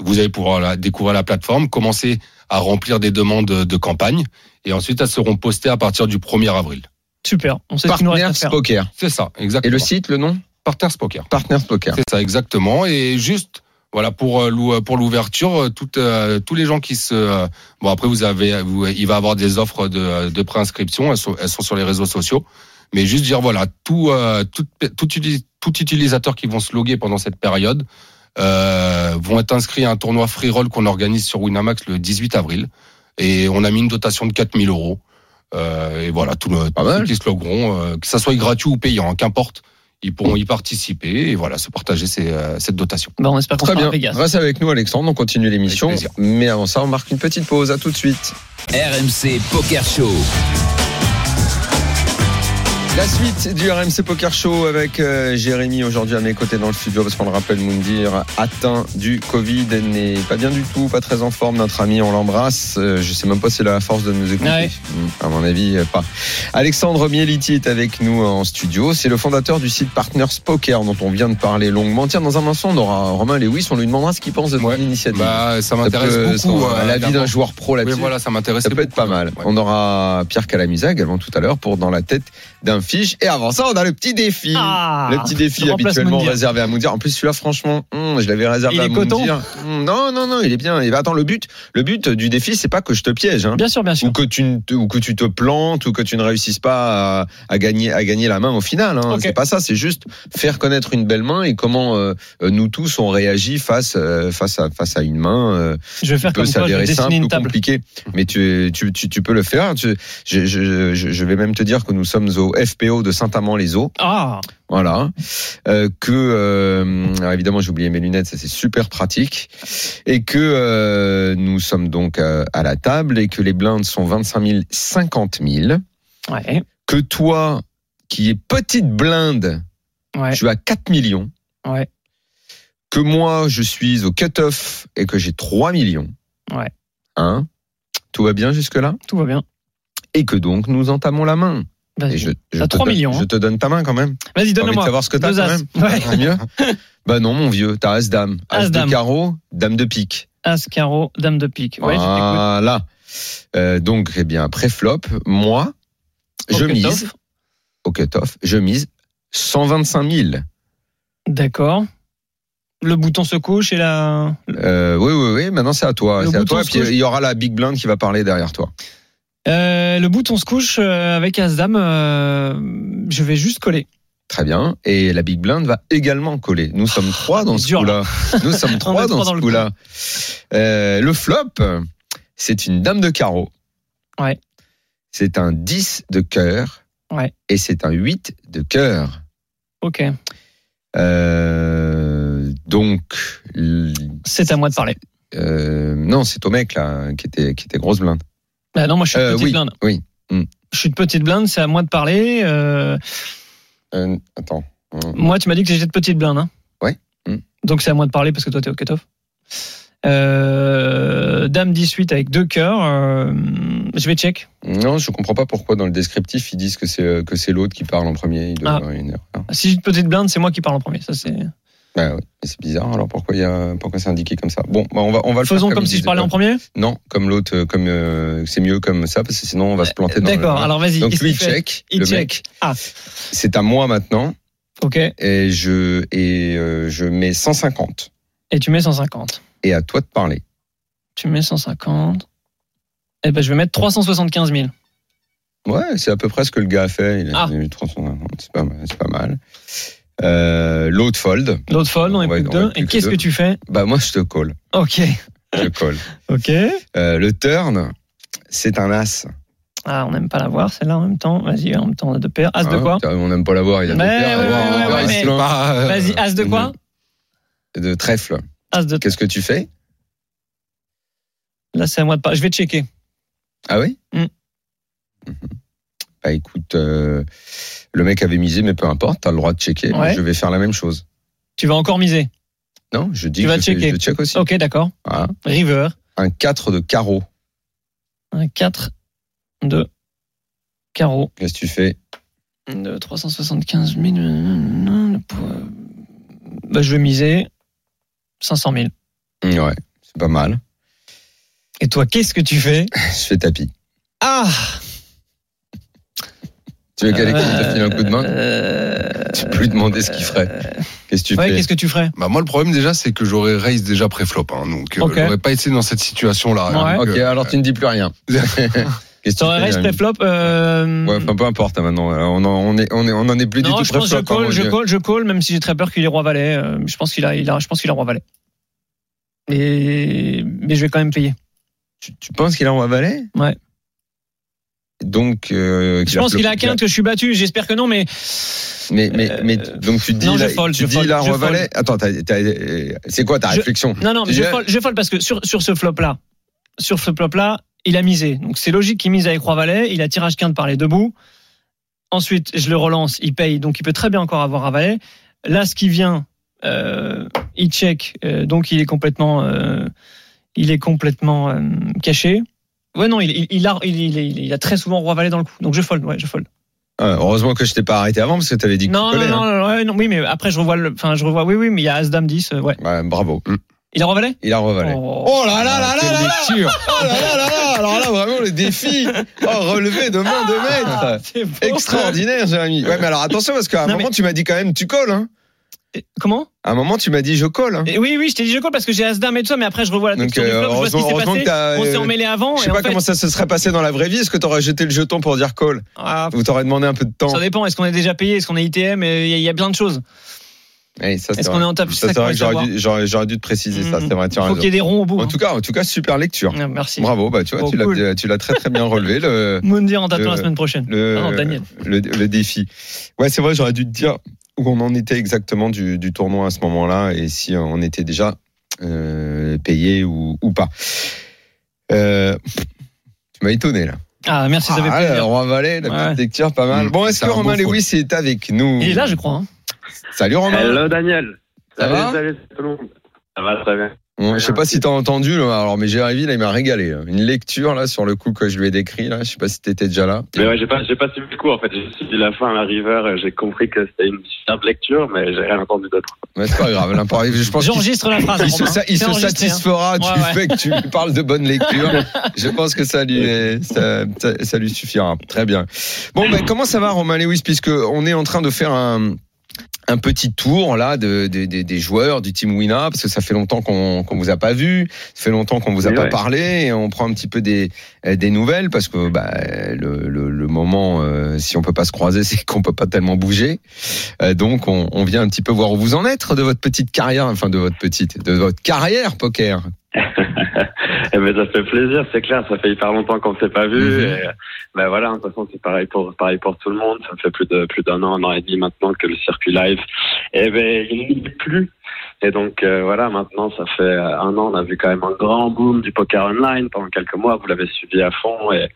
vous allez pouvoir la- découvrir la plateforme, commencer à remplir des demandes de, campagne et ensuite, elles seront postées à partir du 1er avril. Super. On sait ce qu'il nous reste à Partners faire. Poker. C'est ça, Et exactement. le site, le nom? Partners Poker. Partners Poker. C'est ça, exactement. Et juste, voilà, pour euh, pour l'ouverture, euh, toutes, euh, tous les gens qui se, bon après vous avez, vous, il va y avoir des offres de, de préinscription, elles sont, elles sont sur les réseaux sociaux. Mais juste dire voilà, tout, tout, tout, tout utilisateur qui vont se loguer pendant cette période euh, vont être inscrits à un tournoi free roll qu'on organise sur Winamax le 18 avril. Et on a mis une dotation de 4000 euros. Euh, et voilà, tout le, Pas mal. qui se logueront, euh, que ça soit gratuit ou payant, hein, qu'importe, ils pourront y participer et voilà, se partager ces, euh, cette dotation. Bah, on espère qu'on Très bien. Vegas. Reste avec nous, Alexandre. On continue l'émission. Mais avant ça, on marque une petite pause. À tout de suite. RMC Poker Show. La suite du RMC Poker Show avec euh, Jérémy aujourd'hui à mes côtés dans le studio parce qu'on le rappelle, Moundir atteint du Covid, n'est pas bien du tout, pas très en forme. Notre ami, on l'embrasse. Euh, je sais même pas s'il a la force de nous écouter. Ouais. Hmm, À mon avis, euh, pas. Alexandre Mieliti est avec nous en studio. C'est le fondateur du site Partners Poker dont on vient de parler longuement. Tiens, dans un instant, on aura Romain Lewis. On lui demandera ce qu'il pense de Ouais. initiative. Bah, ça m'intéresse beaucoup. son- euh, la vie d'un joueur pro Oui, là-dessus. voilà, ça m'intéresse. Ça peut être pas mal. On aura Pierre Calamusa également tout à l'heure pour Dans la tête d'un fiche. Et avant ça, on a le petit défi. Ah, le petit défi habituellement réservé à Moundir. En plus, celui-là, franchement, hum, je l'avais réservé Il à est coton Moundir. Hum, non, non, non, il est bien. Et bah, attends, le but, le but du défi, c'est pas que je te piège. Hein. Bien sûr, bien sûr. Ou que, tu ou que tu te plantes ou que tu ne réussisses pas à, à gagner, à gagner la main au final. Hein. C'est pas ça, c'est juste faire connaître une belle main et comment euh, euh, nous tous on réagit face, euh, face, à, face à une main. euh, Je vais faire comme toi, je vais simple une ou table. compliqué. Mais tu, tu, tu, tu peux le faire. Je, je, je, je vais même te dire que nous sommes au FPO de Saint-Amand-les-Eaux. Ah, Voilà. Euh, que, euh, alors évidemment, j'ai oublié mes lunettes, ça c'est super pratique. Et que euh, nous sommes donc euh, à la table et que les blindes sont 25 000, 50 000. ouais, Que toi, qui es petite blinde, ouais, tu as 4 millions. ouais. que moi je suis au cut-off et que j'ai 3 millions. Ouais. Hein? Tout va bien jusque-là? Tout va bien. Et que donc nous entamons la main. Et je, te 3 donne- millions, Je hein. te donne ta main quand même. Vas-y, donne-moi. savoir ce que t'as Deux quand as. même Ouais. Mieux. Bah non, mon vieux, t'as As-Dame. As, As-Dame. de carreau, Dame de pique. As, carreau, dame de pique. Ouais, voilà. Euh, donc, eh bien, pré-flop, moi, Au je mise, au cut-off, je mise 125 000. D'accord. Le bouton se couche et la. Euh, oui, oui, oui, maintenant c'est à toi. C'est à puis il y aura la Big Blind qui va parler derrière toi. Euh, le bouton se couche euh, avec As-Dame. euh, je vais juste coller. Très bien. Et la Big Blind va également coller. Nous sommes trois dans ce coup-là. Nous sommes trois dans ce coup-là. Euh, le flop, c'est une dame de carreau. Ouais. C'est un 10 de cœur. Ouais. Et c'est un 8 de cœur. Ok. Euh, donc, C'est à moi de parler. euh, non, c'est au mec là qui était qui était grosse blinde. Bah non, moi je suis de Euh, petite oui, blinde. oui. Je suis de petite blinde, c'est à moi de parler. euh, Euh, attends. moi, tu m'as dit que j'étais de petite blinde. Hein Ouais. Mm. Donc c'est à moi de parler parce que toi t'es au cut-off. Euh, dame 18 avec deux cœurs. euh, je vais check. Non, je comprends pas pourquoi dans le descriptif ils disent que c'est que c'est l'autre qui parle en premier. Il doit y Ah. avoir une. Si j'ai de petite blinde, c'est moi qui parle en premier. Ça c'est. Bah ouais, c'est bizarre. Alors pourquoi il y a pourquoi c'est indiqué comme ça? Bon, bah on va on va le Faisons faire comme si je parlais en premier? Non, comme l'autre, euh, comme euh, c'est mieux comme ça parce que sinon on va se planter. le- D'accord. Alors vas-y. Donc lui il check. Il check. Ah. C'est à moi maintenant Ok. et je et euh, je mets 150 Et tu mets 150. et à toi de parler. Tu mets 150. Eh ben je vais mettre 375 000. Ouais, c'est à peu près ce que le gars a fait. Il a Ah. eu 350, c'est pas mal. C'est pas mal. Euh, l'autre fold. L'autre fold, on est Ouais, plus que deux. Et que qu'est-ce que tu fais Bah moi je te colle. Ok. Je colle. Ok. Euh, le turn, c'est un as. Ah, on n'aime pas la voir, celle-là en même temps. Vas-y, en même temps, on a deux paires. As de Hein, quoi On n'aime pas l'avoir, il a deux paires. ouais, ouais, euh, Vas-y, As de quoi De trèfle. As de. Qu'est-ce que tu fais Là, c'est à moi de pas. Je vais checker. Ah oui Mm. Mhm. Bah écoute, euh, le mec avait misé, mais peu importe, t'as le droit de checker. Ouais. Je vais faire la même chose. Tu vas encore miser. Non, je dis Tu que vas je, fais- checker. je check aussi. Ok, d'accord. Voilà. River. Un 4 de carreau. Un 4 de carreau. Qu'est-ce que tu fais? De 375 000. euh, Bah, je vais miser 500 000. Mm, Ouais, c'est pas mal. Et toi, qu'est-ce que tu fais? Je fais tapis. Ah Tu veux qu'Alexis te file un coup de main Euh, Tu peux lui demander ce qu'il ferait. Qu'est-ce que tu Ouais, fais qu'est-ce que tu ferais? Bah moi le problème déjà c'est que j'aurais raise déjà pré-flop hein, donc euh, j'aurais pas été dans cette situation là. Ouais. Ok, alors tu ne dis plus rien. Qu'est-ce que tu T'aurais Jérémy? pré-flop euh, Ouais, enfin peu importe hein, maintenant. Alors, On en, on est, on est, on en est plus Non, du je tout pense que je hein, call, je call, je call, même si j'ai très peur qu'il ait roi valet. euh, je pense qu'il a, il a, je pense qu'il a roi valet. Et, mais je vais quand même payer. Tu, tu penses qu'il a un valet Ouais. Donc, euh, Je pense qu'il a quinte que je suis battu. J'espère que non, mais Mais, mais, Euh, mais donc tu dis, non, je là, fold, tu je dis je fold. valet. Attends, c'est quoi ta réflexion? Non, non, mais je fold, je fold parce que sur, sur ce flop-là, sur ce flop-là, il a misé. Donc c'est logique qu'il mise avec roi valet. Il a tirage quinte par les deux bouts. Ensuite, je le relance, il paye, donc il peut très bien encore avoir un valet. Là, ce qui vient, euh, il check, euh, donc il est complètement, euh, il est complètement caché. Ouais, non, il, il, il a, il, il- il- il a très souvent roi valet dans le coup. Donc je fold, ouais, je fold. Ah, heureusement que je t'ai pas arrêté avant parce que t'avais dit que Non, tu non, collais. non, hein. non, ouais, non, oui, mais après je revois le, enfin je revois, oui, oui, mais il y a as dame 10, euh, ouais. Ouais, bravo. Il a roi valet Il a roi valet. Oh. là là là là là lecture Oh là là là là Alors là, vraiment, le défi Oh, relevé de main de maître C'est beau. Extraordinaire, Jérémy. Ouais, mais alors attention, parce qu'à un Non, moment, mais- tu m'as dit quand même, tu colles. Hein. Comment? À un moment, tu m'as dit, je colle. Hein. Et Oui, oui, je t'ai dit je colle parce que j'ai as dame et tout ça, mais après je revois la Donc, du euh, flop, je vois ce qui heureusement, s'est passé. On s'est euh, emmêlé avant. Je sais et en pas fait- comment ça se serait passé dans la vraie vie. Est-ce que t'aurais jeté le jeton pour dire call Ah, Ou t'aurais demandé un peu de temps ça dépend. Est-ce qu'on est déjà payé? Est-ce qu'on est ITM Il y, a- il y a plein de choses. Ça, Est-ce qu'on est en table Ça, c'est vrai que j'aurais dû, te préciser ça. Mhm. C'est vrai, tu Il faut qu'il y ait des ronds au bout. En tout cas, en tout cas, super lecture. hein. Merci. Bravo, bah tu vois, Oh, tu l'as, cool. très très bien relevé le, Moundir, on t'attend la semaine prochaine. le, Ah Daniel. le, le défi. Ouais, c'est vrai, j'aurais dû te dire où on en était exactement du, du tournoi à ce moment-là et si on était déjà euh, payé ou, ou pas. Euh, tu m'as étonné là. Ah, merci, ça fait Ah, plaisir. le Roi Valet, la Ouais. petite lecture, pas mal. Mmh, Bon, est-ce que Romain Lewis est avec nous Il est là, je crois. hein. Salut Romain. Hello Daniel. Ça salut, va salut tout le monde. Ça va très bien. Bon, Je sais pas si t'as entendu, là, alors mais Jérémy là, il m'a régalé. hein. Une lecture là sur le coup que je lui ai décrit là. Je sais pas si t'étais déjà là. Mais ouais, j'ai pas, j'ai pas suivi le coup en fait. J'ai suivi la fin à la river. J'ai compris que c'était une superbe lecture, mais j'ai rien entendu d'autre. Mais c'est pas grave. l'impar- Je pense J'enregistre la phrase. il se, il hein. satisfera du Ouais, ouais. fait que tu lui parles de bonne lecture. Je pense que ça lui, est- ça, ça- ça lui suffira. Très bien. Bon, ben comment ça va, Romain Lewis, puisque on est en train de faire un un petit tour là de, de- de- des joueurs du team Wina parce que ça fait longtemps qu'on qu'on vous a pas vu, ça fait longtemps qu'on vous a Oui, pas ouais. parlé et on prend un petit peu des des nouvelles parce que bah, le, le, le moment euh, si on peut pas se croiser c'est qu'on peut pas tellement bouger Euh, donc on, on vient un petit peu voir où vous en êtes de votre petite carrière enfin de votre petite de votre carrière poker Eh ben, ça fait plaisir, c'est clair. Ça fait hyper longtemps qu'on s'est pas vu. Mhm. Et, ben voilà, de toute façon, c'est pareil pour pareil pour tout le monde. Ça fait plus de plus d'un an, un an et demi maintenant que le circuit live. Et ben il n'y est plus. Et donc euh, voilà, maintenant ça fait euh, un an, on a vu quand même un grand boom du poker online pendant quelques mois. Vous l'avez suivi à fond et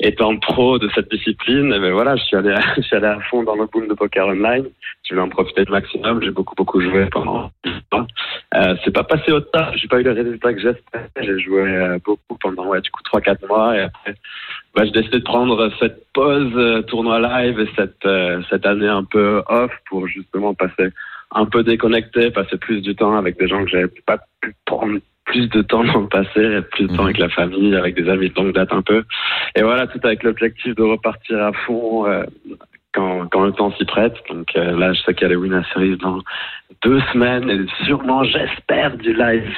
étant pro de cette discipline, et ben voilà, je suis allé je suis allé à fond dans le boom de poker online. Je vais en profiter le maximum. J'ai beaucoup beaucoup joué pendant. Euh, c'est pas passé au tas. J'ai pas eu les résultats que j'espérais. J'ai joué euh, beaucoup pendant ouais du coup trois quatre mois et après bah, j'ai décidé de prendre cette pause euh, tournoi live et cette euh, cette année un peu off pour justement passer un peu déconnecté, passer plus du temps avec des gens que j'avais pas pu prendre plus de temps dans le passé, plus de temps Mhm. avec la famille, avec des amis de longue date un peu. Et voilà, tout avec l'objectif de repartir à fond euh, quand, quand le temps s'y prête. Donc euh, là, je sais qu'il y a les Winner Series dans deux semaines et sûrement, j'espère, du live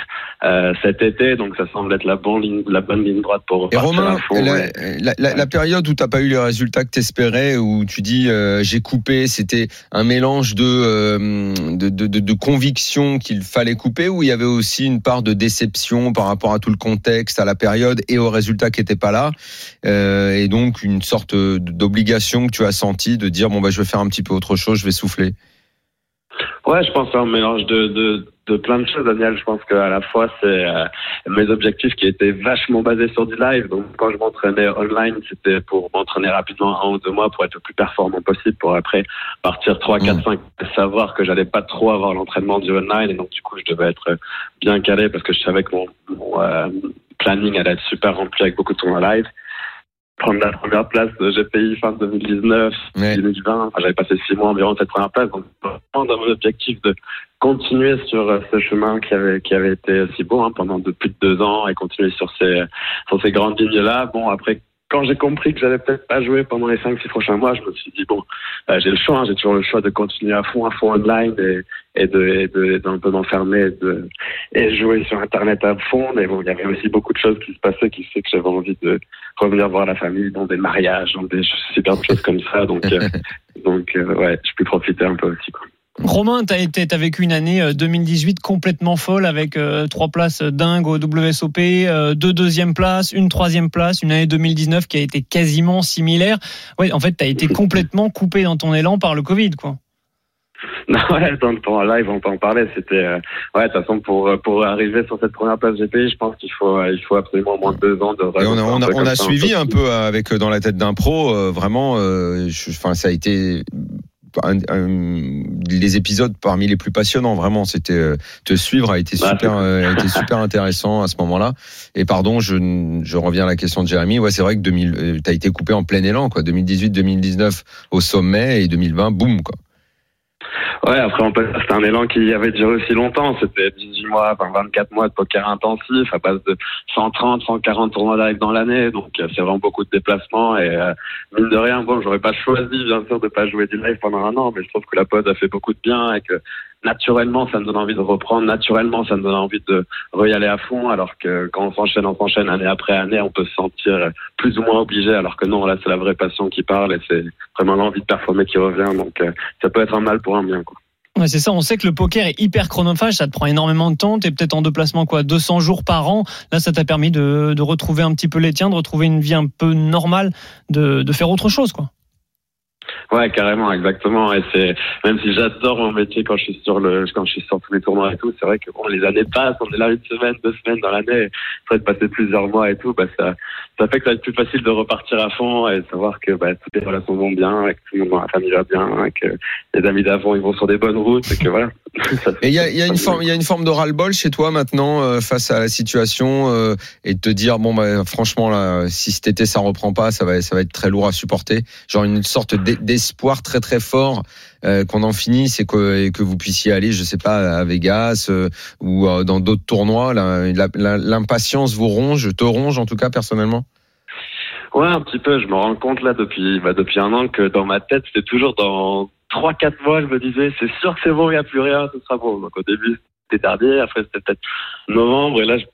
euh, cet été. Donc ça semble être la bonne ligne, la bonne ligne droite pour et repartir Romain à fond. la, ouais. la, la- la période où t'as pas eu les résultats que t'espérais où tu dis euh, j'ai coupé c'était un mélange de euh, de, de, de, de conviction qu'il fallait couper ou il y avait aussi une part de déception par rapport à tout le contexte à la période et aux résultats qui étaient pas là? Et donc une sorte d'obligation que tu as senti de dire bon bah je vais faire un petit peu autre chose je vais souffler Ouais, je pense c'est un mélange de, de, de plein de choses, Daniel. Je pense qu'à la fois, c'est euh, mes objectifs qui étaient vachement basés sur du live. Donc, quand je m'entraînais online, c'était pour m'entraîner rapidement un ou deux mois pour être le plus performant possible, pour après partir 3, 4, Mm. 5, savoir que j'allais pas trop avoir l'entraînement du online. Et donc, du coup, je devais être bien calé parce que je savais que mon, mon euh, planning allait être super rempli avec beaucoup de tournois live. Prendre la première place de GPI fin 2019, Ouais. 2020. Enfin, j'avais passé six mois environ cette première place, donc vraiment dans mon objectif de continuer sur euh, ce chemin qui avait qui avait été si beau hein, pendant de plus de deux ans et continuer sur ces sur ces grandes lignes là. Bon après. Quand j'ai compris que j'allais peut-être pas jouer pendant les cinq six prochains mois, je me suis dit bon, euh, j'ai le choix, hein, j'ai toujours le choix de continuer à fond, à fond online et, et de et de d'un peu m'enfermer et de et jouer sur internet à fond. Mais bon, il y avait aussi beaucoup de choses qui se passaient qui fait que j'avais envie de revenir voir la famille dans des mariages, dans des super choses comme ça. Donc euh, donc euh, ouais, je peux profiter un peu aussi. Quoi. Romain, t'as été, t'as vécu une année euh, 2018 complètement folle avec euh, trois places dingues au WSOP, euh, deux deuxième places, une troisième place, une année 2019 qui a été quasiment similaire. Ouais, en fait, t'as été complètement coupé dans ton élan par le Covid, quoi. Non, ouais, dans ton live, on t'en parlait. C'était, euh, ouais, de toute façon, pour pour arriver sur cette première place GPI, je pense qu'il faut euh, il faut absolument au moins deux ans de. Et on a, on on suivi un peu. avec euh, dans la tête d'un pro, euh, vraiment. euh, je- Enfin, ça a été un- un- les épisodes parmi les plus passionnants. Vraiment, c'était euh, te suivre a été Bah, super, euh, a été super intéressant à ce moment-là. Et pardon, je, je reviens à la question de Jérémy. Ouais, c'est vrai que 2000, euh, t'as été coupé en plein élan, quoi. 2018-2019 au sommet et 2020, boum, quoi. Ouais, après, on c'était un élan qui avait duré aussi longtemps. C'était 18 mois, enfin 24 mois de poker intensif à base de 130, 140 tournois live dans l'année. Donc, euh, c'est vraiment beaucoup de déplacements. Et euh, mine de rien, bon, j'aurais pas choisi, bien sûr, de pas jouer du live pendant un an, mais je trouve que la pause a fait beaucoup de bien et que naturellement, ça me donne envie de reprendre. Naturellement, ça me donne envie de re-y aller à fond. Alors que quand on s'enchaîne, on s'enchaîne année après année, on peut se sentir plus ou moins obligé. Alors que non, là, c'est la vraie passion qui parle et c'est vraiment l'envie de performer qui revient. Donc, euh, ça peut être un mal pour un bien, quoi. C'est ça. On sait que le poker est hyper chronophage. Ça te prend énormément de temps. T'es peut-être en déplacement, quoi, 200 jours par an. Là, ça t'a permis de, de retrouver un petit peu les tiens, de retrouver une vie un peu normale, de, de faire autre chose, quoi. Ouais, carrément, exactement. Et c'est même si j'adore mon métier quand je suis sur le, quand je suis sur tous les tournois et tout, c'est vrai que bon, les années passent, on est là une semaine, deux semaines dans l'année, après de passer plusieurs mois et tout, bah ça, ça fait que ça va être plus facile de repartir à fond et de savoir que bah, toutes les relations vont bien, et que tout le monde dans la famille va bien, et que les amis d'avant ils vont sur des bonnes routes, et que voilà. et il y a, y a une forme, il y a une forme de ras-le-bol chez toi maintenant euh, face à la situation euh, et de te dire bon bah franchement là, si cet été ça reprend pas, ça va, ça va être très lourd à supporter. Genre une sorte d'espoir très très fort euh, qu'on en finisse et que, que vous puissiez aller, je sais pas, à Vegas euh, ou euh, dans d'autres tournois. L'impatience vous ronge, te ronge en tout cas personnellement. Ouais, un petit peu. Je me rends compte là depuis bah, depuis un an que dans ma tête, c'était toujours dans trois quatre mois, je me disais c'est sûr que c'est bon, il n'y a plus rien, ce sera bon. Donc au début c'était dernier, après c'était peut-être novembre et là je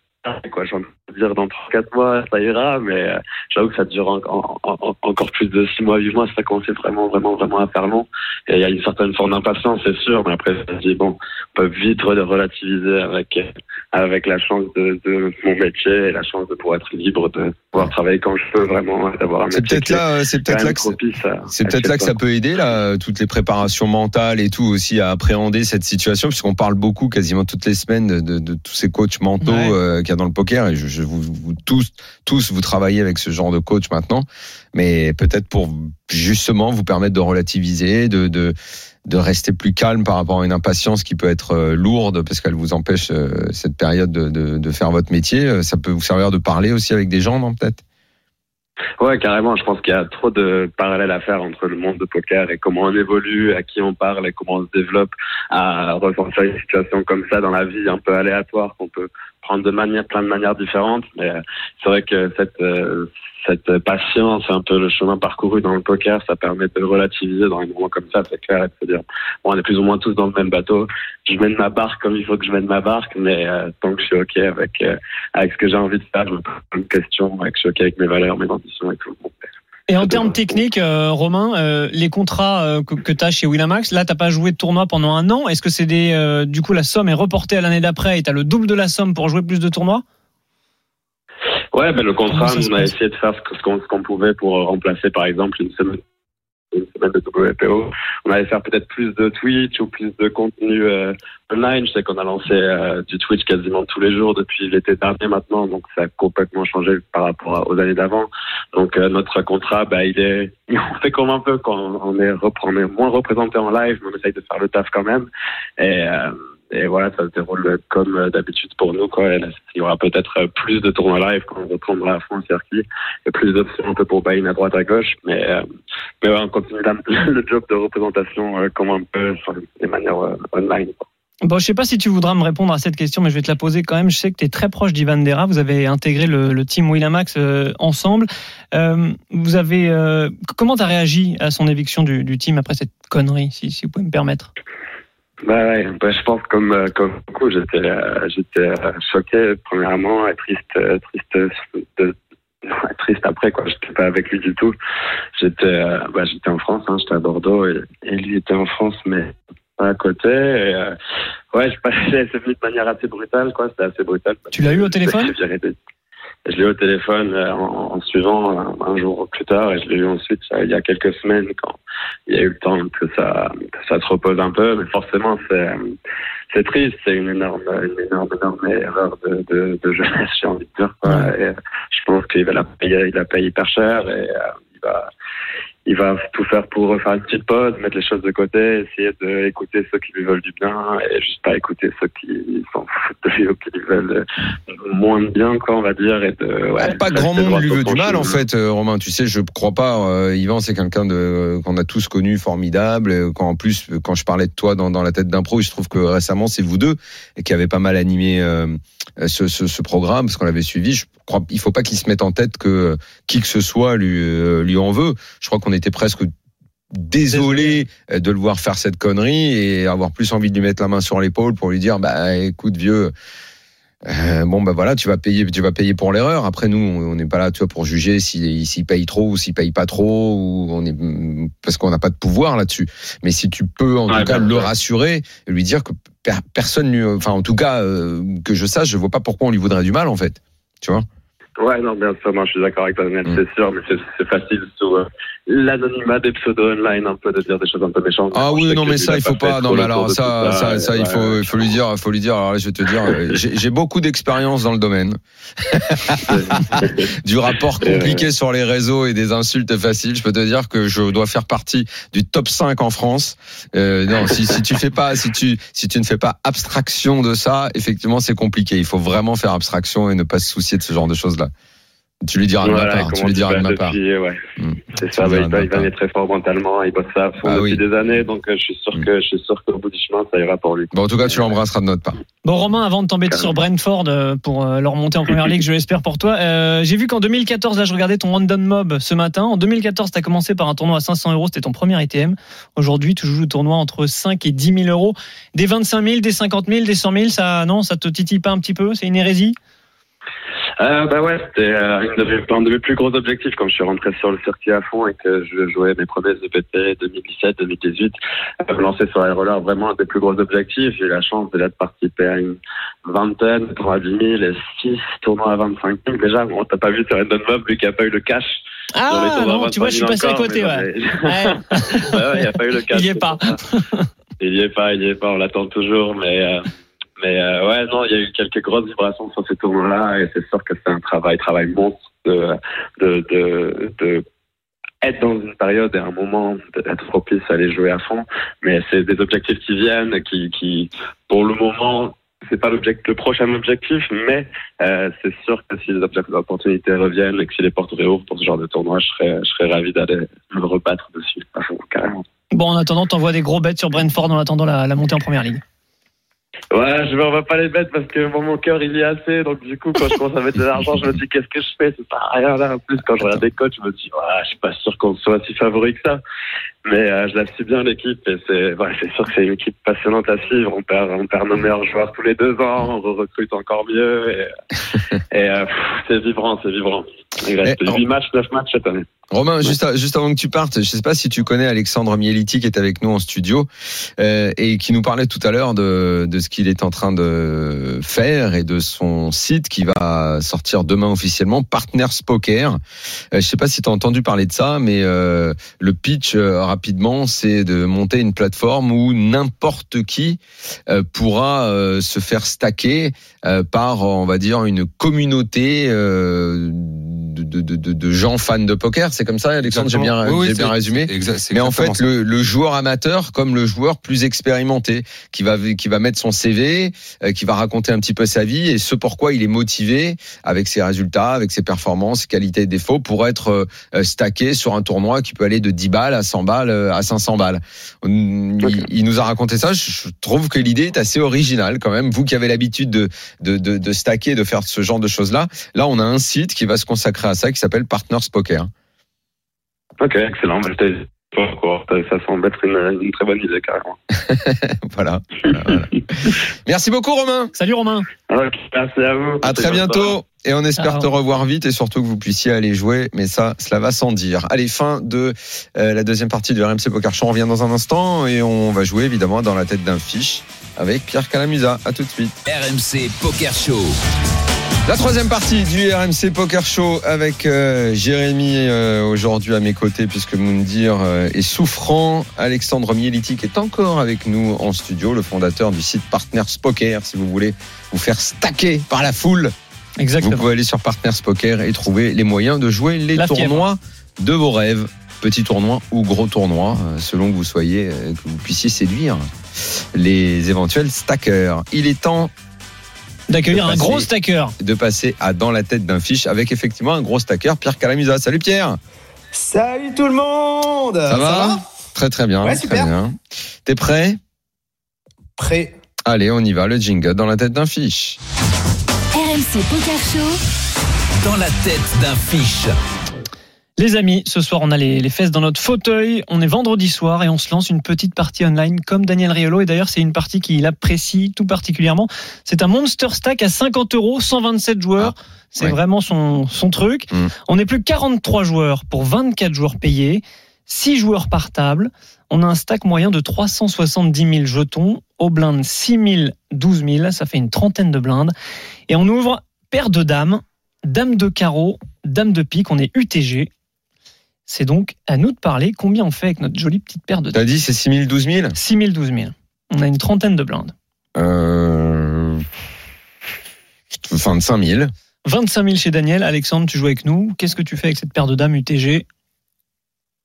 quoi, de dire dans 3-4 mois, ça ira, mais euh, j'avoue que ça dure encore plus de 6 mois, 8 mois, ça commence vraiment, vraiment, vraiment à faire long. Et il y a une certaine forme d'impatience, c'est sûr, mais après, je dis, bon, on peut vite relativiser avec, avec la chance de, de, mon métier et la chance de pouvoir être libre, de pouvoir travailler quand je peux vraiment, d'avoir un métier. C'est peut-être là, c'est peut-être là c'est peut-être là que ça peut aider, là, toutes les préparations mentales et tout aussi à appréhender cette situation, puisqu'on parle beaucoup quasiment toutes les semaines de, de, tous ces coachs mentaux euh, dans le poker et je, vous, tous vous travaillez avec ce genre de coach maintenant, mais peut-être pour justement vous permettre de relativiser, de, de rester plus calme par rapport à une impatience qui peut être euh, lourde parce qu'elle vous empêche euh, cette période de, de, de, faire votre métier. Euh, ça peut vous servir de parler aussi avec des gens, non peut-être? Ouais, carrément. Je pense qu'il y a trop de parallèles à faire entre le monde de poker et comment on évolue, à qui on parle et comment on se développe à ressentir une situation comme ça dans la vie un peu aléatoire qu'on peut prendre de manière, plein de manières différentes. Mais euh, c'est vrai que cette, euh, cette patience, un peu le chemin parcouru dans le poker, ça permet de relativiser dans un moment comme ça, c'est clair, et de se dire, bon, on est plus ou moins tous dans le même bateau. Je mène ma barque comme il faut que je mène ma barque, mais euh, tant que je suis OK avec, avec ce que j'ai envie de faire, je me pose une question, avec je suis OK avec mes valeurs, mes ambitions et tout. Et en termes techniques, euh, Romain, euh, les contrats euh, que, tu as chez Winamax, là, tu pas joué de tournoi pendant un an. Est-ce que c'est des. du coup, la somme est reportée à l'année d'après et tu as le double de la somme pour jouer plus de tournois? Ouais, ben, le contrat, on a essayé de faire ce qu'on pouvait pour remplacer, par exemple, une semaine semaine WPO. On allait faire peut-être plus de Twitch ou plus de contenu euh, online. Je sais qu'on a lancé euh, du Twitch quasiment tous les jours depuis l'été dernier maintenant, donc ça a complètement changé par rapport aux années d'avant. Donc euh, notre contrat, bah, il est, on fait comme un peu quand on est, on est moins représenté en live, mais on essaye de faire le taf quand même. Et et voilà, ça se déroule comme d'habitude pour nous. Quoi. il y aura peut-être plus de tournois live quand on reprendra à fond le circuit, et plus d'options un peu pour buy à droite à gauche. Mais, euh, mais ouais, on continue le job de représentation euh, comme un peu sur les manières euh, online. Bon, je sais pas si tu voudras me répondre à cette question, mais je vais te la poser quand même. Je sais que tu es très proche d'Ivan Dera. Vous avez intégré le, team Winamax ensemble. vous avez comment tu as réagi à son éviction du, team après cette connerie, si vous pouvez me permettre? Bah ouais, bah je pense comme euh, comme beaucoup, j'étais euh, j'étais euh, choqué premièrement et triste triste de, triste après quoi. J'étais pas avec lui du tout. J'étais bah j'étais en France, hein, j'étais à Bordeaux et, et, lui était en France mais pas à côté. Et, ouais, je passais c'est venu de manière assez brutale quoi. C'était assez brutal. Tu l'as eu au téléphone? Je l'ai eu au téléphone euh, en, suivant euh, un, jour plus tard et je l'ai eu ensuite il y a quelques semaines quand il y a eu le temps que ça, ça se repose un peu. Mais forcément, c'est, c'est triste. C'est une énorme, une énorme, énorme erreur de, de, de jeunesse, j'ai envie de dire. Et je pense qu'il va la payer, il la paye hyper cher et euh, il va, il va tout faire pour faire une petite pause, mettre les choses de côté, essayer d'écouter ceux qui lui veulent du bien et juste pas écouter ceux qui s'en foutent de lui ou qui lui veulent moins de bien, quoi, on va dire. Et de, ouais, pas grand monde lui veut du mal, en fait, euh, Romain. Tu sais, je crois pas. Euh, Yvan, c'est quelqu'un de qu'on a tous connu, formidable. Quand en plus, quand je parlais de toi dans, dans la tête d'un pro, je trouve que récemment, c'est vous deux qui avez pas mal animé euh, ce, ce, ce, programme parce qu'on l'avait suivi. Je crois, il faut pas qu'il se mette en tête que qui que ce soit lui lui en veut. Je crois qu'on était presque désolé de le voir faire cette connerie et avoir plus envie de lui mettre la main sur l'épaule pour lui dire bah écoute vieux euh, bon bah voilà tu vas payer tu vas payer pour l'erreur. Après nous on n'est pas là tu vois pour juger s'il si, paye trop ou s'il paye pas trop ou on est parce qu'on n'a pas de pouvoir là-dessus. Mais si tu peux en tout cas le rassurer et lui dire que personne lui enfin en tout cas euh, que je sache je vois pas pourquoi on lui voudrait du mal en fait. Tu vois? Ouais, non, bien sûr, non, je suis d'accord avec toi, mm. c'est sûr, mais c'est facile sous, euh, l'anonymat des pseudo online, un peu de dire des choses un peu méchantes. Ah oui, non mais ça il faut pas. Non mais alors ça, ça, ça, il faut, il faut lui dire, il faut lui dire. Alors là, je vais te dire, j'ai j'ai beaucoup d'expérience dans le domaine, du rapport compliqué sur les réseaux et des insultes faciles. Je peux te dire que je dois faire partie du top 5 en France. Euh, non, si, si tu fais pas, si tu, si tu ne fais pas abstraction de ça, effectivement, c'est compliqué. Il faut vraiment faire abstraction et ne pas se soucier de ce genre de choses là. Tu lui diras de ma part. Tu comment lui diras de ma part. ouais. Hmm. C'est Tu ça, bah, il, ma il très fort mentalement, il bosse ça à fond Ah depuis oui. des années, donc euh, je suis sûr Hmm. que je suis sûr qu'au bout du chemin, ça ira pour lui. Bon, en tout cas, tu l'embrasseras de notre part. Bon Romain, avant de t'embêter sur Brentford euh, pour euh, leur montée en première ligue, je l'espère pour toi. euh, J'ai vu qu'en 2014, là je regardais ton random mob ce matin. En 2014, tu as commencé par un tournoi à 500 euros, c'était ton premier ITM. Aujourd'hui, tu joues le tournoi entre 5 et 10 000 euros. Des 25 000, des 50 000, des 100 000, ça, non, ça te titille pas un petit peu? C'est une hérésie? Euh, bah ouais, c'était euh, de un de mes plus gros objectifs quand je suis rentré sur le circuit à fond et que je jouais mes premiers EPT 2017-2018. Euh, me lancer sur rollers, vraiment un des plus gros objectifs. J'ai eu la chance déjà de participer à une vingtaine, de tournois à 10 000 et 6 tournois à 25 000. Déjà, bon, t'as pas vu sur Random Mob, vu qu'il n'y a pas eu le cash. Ah non, tu vois, je suis 25 passé à 000 côté, ouais. Ouais. Ouais, il n'y a pas eu le cash. Il y est pas. Il y est pas, il y est pas, on l'attend toujours, mais, euh, mais euh, ouais, non, il y a eu quelques grosses vibrations sur ces tournois-là, et c'est sûr que c'est un travail, travail monstre de, de, être dans une période et un moment d'être propice à aller jouer à fond, mais c'est des objectifs qui viennent, qui, qui, pour le moment, c'est pas l'objectif, le prochain objectif, mais euh, c'est sûr que si les d'opportunité reviennent et que si les portes réouvrent pour ce genre de tournoi, je serais, je serais ravi d'aller me rebattre dessus, à fond, carrément. Bon, en attendant, t'envoies des gros bêtes sur Brentford en attendant la, montée en première ligue. Ouais, je vais, on va pas les mettre parce que bon, mon cœur il y est assez. Donc du coup, quand je commence à mettre de l'argent, je me dis qu'est-ce que je fais? C'est pas rien là. En plus, quand je regarde des coachs, je me dis ouais, je suis pas sûr qu'on soit si favori que ça. Mais euh, je la suis bien l'équipe et c'est ouais, c'est sûr que c'est une équipe passionnante à suivre. On perd on perd nos meilleurs joueurs tous les deux ans, on recrute encore mieux et, et euh, c'est vibrant, c'est vibrant. Il reste Eh, 8 matchs, 9 matchs cette année. Romain, juste, à- juste avant que tu partes, je sais pas si tu connais Alexandre Mieliti qui est avec nous en studio euh, et qui nous parlait tout à l'heure de, de ce qu'il est en train de faire et de son site qui va sortir demain officiellement, Partners Poker. Euh, je sais pas si tu as entendu parler de ça, mais euh, le pitch euh, rapidement, c'est de monter une plateforme où n'importe qui euh, pourra euh, se faire stacker euh, par, on va dire, une communauté euh, de, de, de, de gens fans de poker. C'est comme ça, Alexandre, j'ai bien, Oui, oui, j'ai c'est- bien résumé. exact- Mais en fait, le, le joueur amateur comme le joueur plus expérimenté, qui va qui va mettre son CV, euh, qui va raconter un petit peu sa vie et ce pourquoi il est motivé avec ses résultats, avec ses performances, qualités et défauts pour être euh, euh, stacké sur un tournoi qui peut aller de 10 balles à 100 balles à 500 balles. Il, il nous a raconté ça. Je trouve que l'idée est assez originale quand même. Vous qui avez l'habitude de, de, de, de stacker, de faire ce genre de choses là, là on a un site qui va se consacrer à ça qui s'appelle Partners Poker. Ok, excellent. Bah. Ça semble être une, une très bonne idée carrément. voilà. Voilà, voilà. Merci beaucoup Romain. Salut Romain. Ok, merci à vous. À très bientôt. Et on espère Alors. te revoir vite et surtout que vous puissiez aller jouer. Mais ça, cela va sans dire. Allez, fin de euh, la deuxième partie du RMC Poker Show. On revient dans un instant et on va jouer évidemment dans la tête d'un fiche avec Pierre Calamusa. À tout de suite. RMC Poker Show. La troisième partie du RMC Poker Show avec euh, Jérémy euh, aujourd'hui à mes côtés puisque Moundir euh, est souffrant. Alexandre Mieliti qui est encore avec nous en studio, le fondateur du site Partners Poker. Si vous voulez vous faire stacker par la foule, vous Exactement. pouvez aller sur Partners Poker et trouver les moyens de jouer les La fièvre. tournois de vos rêves. Petit tournoi ou gros tournoi, euh, selon que vous soyez, euh, que vous puissiez séduire les éventuels stackers. Il est temps D'accueillir un gros stacker. de passer à dans la tête d'un fiche avec effectivement un gros stacker, Pierre Calamusa. Salut Pierre Salut tout le monde Ça, va, Très très bien. Ouais, très super. bien. T'es prêt Prêt Allez, on y va, le jingle dans la tête d'un fiche. RMC Poker Show. Dans la tête d'un fiche. Les amis, ce soir on a les, les fesses dans notre fauteuil, on est vendredi soir et on se lance une petite partie online comme Daniel Riolo et d'ailleurs c'est une partie qu'il apprécie tout particulièrement. C'est un Monster Stack à 50 euros, 127 joueurs, c'est ouais. vraiment son, son truc. Mm. On est plus que 43 joueurs pour 24 joueurs payés, 6 joueurs par table, on a un stack moyen de 370 000 jetons, au blind 6 000, 12 000, ça fait une trentaine de blindes et on ouvre paire de dames, dame de carreau, dame de pique, on est UTG. C'est donc à nous de parler combien on fait avec notre jolie petite paire de T'as dit c'est 6 000, 12 000 6 000, 12 000. On a une trentaine de blindes. euh... 25 000. 25 000 chez Daniel. Alexandre, tu joues avec nous. Qu'est-ce que tu fais avec cette paire de dames UTG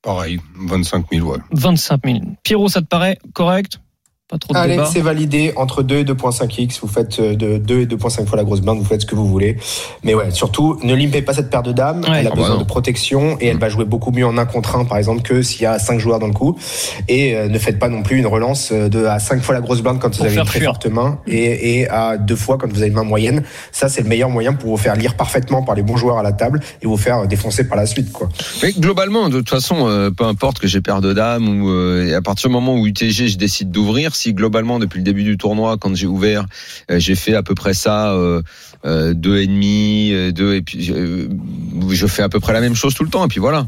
Pareil, 25 000, ouais. 25 000. Pierrot, ça te paraît correct? Pas trop de Allez, débat. c'est validé entre 2 et 2.5x. Vous faites euh, de 2 et 2.5 fois la grosse blinde, vous faites ce que vous voulez. Mais ouais, surtout, ne limpez pas cette paire de dames. Ouais. Elle a Ah bah besoin de protection et elle va jouer beaucoup mieux en 1 contre 1, par exemple, que s'il y a 5 joueurs dans le coup. Et euh, ne faites pas non plus une relance euh, de à 5 fois la grosse blinde quand vous avez une très fuir. forte main et, et à 2 fois quand vous avez une main moyenne. Ça, c'est le meilleur moyen pour vous faire lire parfaitement par les bons joueurs à la table et vous faire défoncer par la suite, quoi. Mais globalement, de toute façon, euh, peu importe que j'ai paire de dames ou euh, à partir du moment où UTG je décide d'ouvrir, si globalement depuis le début du tournoi, quand j'ai ouvert, euh, j'ai fait à peu près ça, euh, euh, deux et demi, deux et puis je fais à peu près la même chose tout le temps et puis voilà.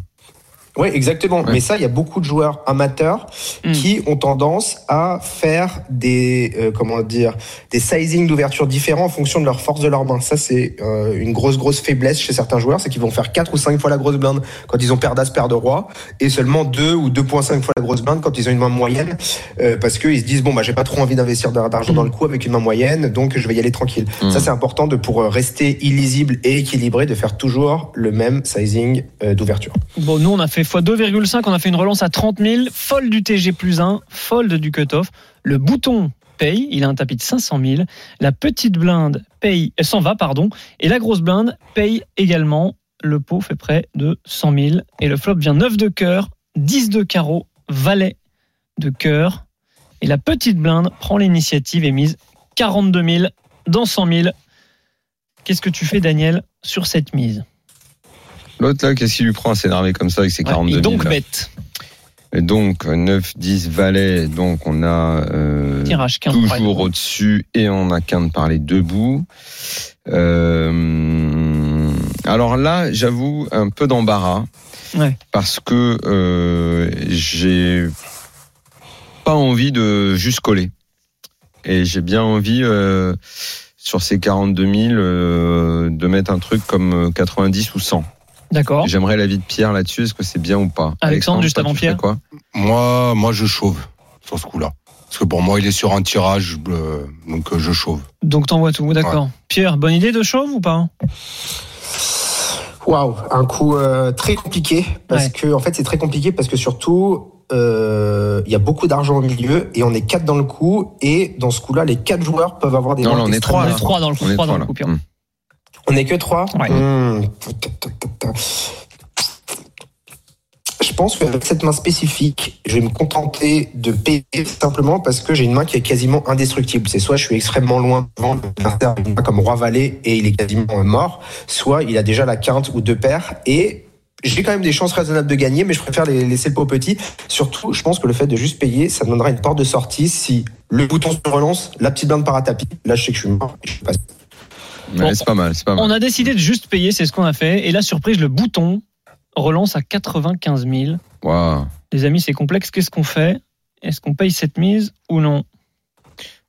Oui, exactement. Ouais. Mais ça, il y a beaucoup de joueurs amateurs Mm. qui ont tendance à faire des euh, comment dire des sizing d'ouverture différents en fonction de leur force de leur main. Ça, c'est euh, une grosse grosse faiblesse chez certains joueurs, c'est qu'ils vont faire 4 ou 5 fois la grosse blinde quand ils ont paire d'as, paire de roi, et seulement 2 ou 2.5 fois la grosse blinde quand ils ont une main moyenne, euh, parce qu'ils se disent bon bah j'ai pas trop envie d'investir d'ar- d'argent dans le coup avec une main moyenne, donc je vais y aller tranquille. Mm. Ça, c'est important de pour euh, rester illisible et équilibré, de faire toujours le même sizing euh, d'ouverture. Bon, nous, on a fait x2,5. On a fait une relance à 30 000. Fold du TG plus 1. Fold du cutoff. Le bouton paye. Il a un tapis de 500 000. La petite blinde paye, elle s'en va, pardon. Et la grosse blinde paye également. Le pot fait près de 100 000. Et le flop vient 9 de cœur, 10 de carreau, valet de cœur. Et la petite blinde prend l'initiative et mise 42 000 dans 100 000. Qu'est-ce que tu fais, Daniel, sur cette mise? L'autre là, qu'est-ce qu'il lui prend à s'énerver comme ça avec ses Ouais, 42 Et 000 donc là bête. Et donc 9, 10 valets, donc on a euh, Tirage 15 par toujours au-dessus et on a qu'un de parler debout. Euh, alors là, j'avoue un peu d'embarras Ouais. parce que euh, j'ai pas envie de juste coller et j'ai bien envie euh, sur ces 42 000 euh, de mettre un truc comme euh, 90 ou 100. D'accord. J'aimerais l'avis de Pierre là-dessus. Est-ce que c'est bien ou pas Alexandre, juste toi, avant Pierre. quoi Moi, moi, je chauve sur ce coup-là. Parce que pour moi, il est sur un tirage, euh, donc euh, je chauve. Donc t'envoies tout, d'accord. Pierre, bonne idée de chauve ou pas Waouh, un coup euh, très compliqué parce Ouais. que en fait c'est très compliqué parce que surtout euh, il y a beaucoup d'argent au milieu et on est quatre dans le coup et dans ce coup-là les quatre joueurs peuvent avoir des Non, là, on est trois, On est là. trois dans le coup, On est trois dans le coup, Pierre. Hum. On est que trois. Ouais. Hmm. Je pense qu'avec cette main spécifique, je vais me contenter de payer simplement parce que j'ai une main qui est quasiment indestructible. C'est soit je suis extrêmement loin devant l'adversaire comme roi valet et il est quasiment euh, mort, soit il a déjà la quinte ou deux paires et j'ai quand même des chances raisonnables de gagner, mais je préfère les laisser le pot petit. Surtout, je pense que le fait de juste payer, ça me donnera une porte de sortie si le bouton se relance, la petite blinde part à tapis. Là, je sais que je suis mort. et je suis passé. Ouais, c'est pas mal, c'est pas mal. On a décidé de juste payer, c'est ce qu'on a fait. Et la surprise, le bouton relance à 95 000. Waouh. Les amis, c'est complexe. Qu'est-ce qu'on fait? Est-ce qu'on paye cette mise ou non?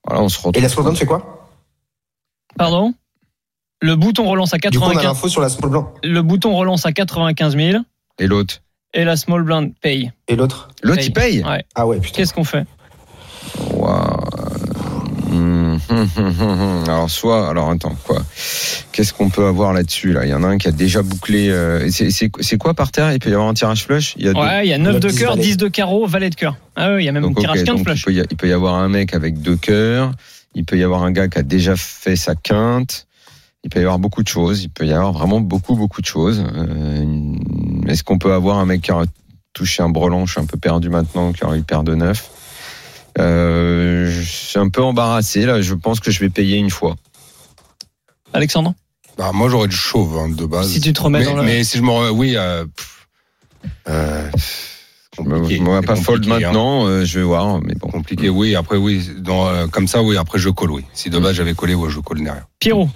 Voilà, on se retrouve. Et la small blind fait quoi? Pardon? Le bouton relance à Du coup, on a 95 l'info sur la small blind. Le bouton relance à 95 000 Et l'autre? Et la small blind paye. Et l'autre? L'autre, il paye? Ouais. Ah ouais, putain. Qu'est-ce qu'on fait? Waouh. Hum, hum, hum, hum, hum. Alors soit, alors attends quoi? Qu'est-ce qu'on peut avoir là-dessus là? Il y en a un qui a déjà bouclé. euh, c'est- quoi par terre? Il peut y avoir un tirage flush? Il y a Ouais, il y a 9 de 10 cœur, valets. 10 de carreau, valet de cœur. Ah oui, il y a même Donc, un tirage ok, 15 donc, flush. il, peut y, il peut y avoir un mec avec deux cœurs. Il peut y avoir un gars qui a déjà fait sa quinte. Il peut y avoir beaucoup de choses. Il peut y avoir vraiment beaucoup beaucoup de choses. Euh, Est-ce qu'on peut avoir un mec qui a touché un brelan Je suis un peu perdu maintenant, qui aurait eu paire de neuf? Euh, je suis un peu embarrassé là. Je pense que je vais payer une fois. Alexandre? Bah, moi, j'aurais du chauve hein, de base. Si tu te remets mais, dans le- mais si je me oui, euh, pff, euh, Je me, compliqué, c'est pas fold hein. maintenant. euh, je vais voir, mais bon. Compliqué, oui. Après, oui, dans, euh, comme ça, oui. Après, je colle, oui. Si de base j'avais collé, ouais, je colle derrière. Pierrot?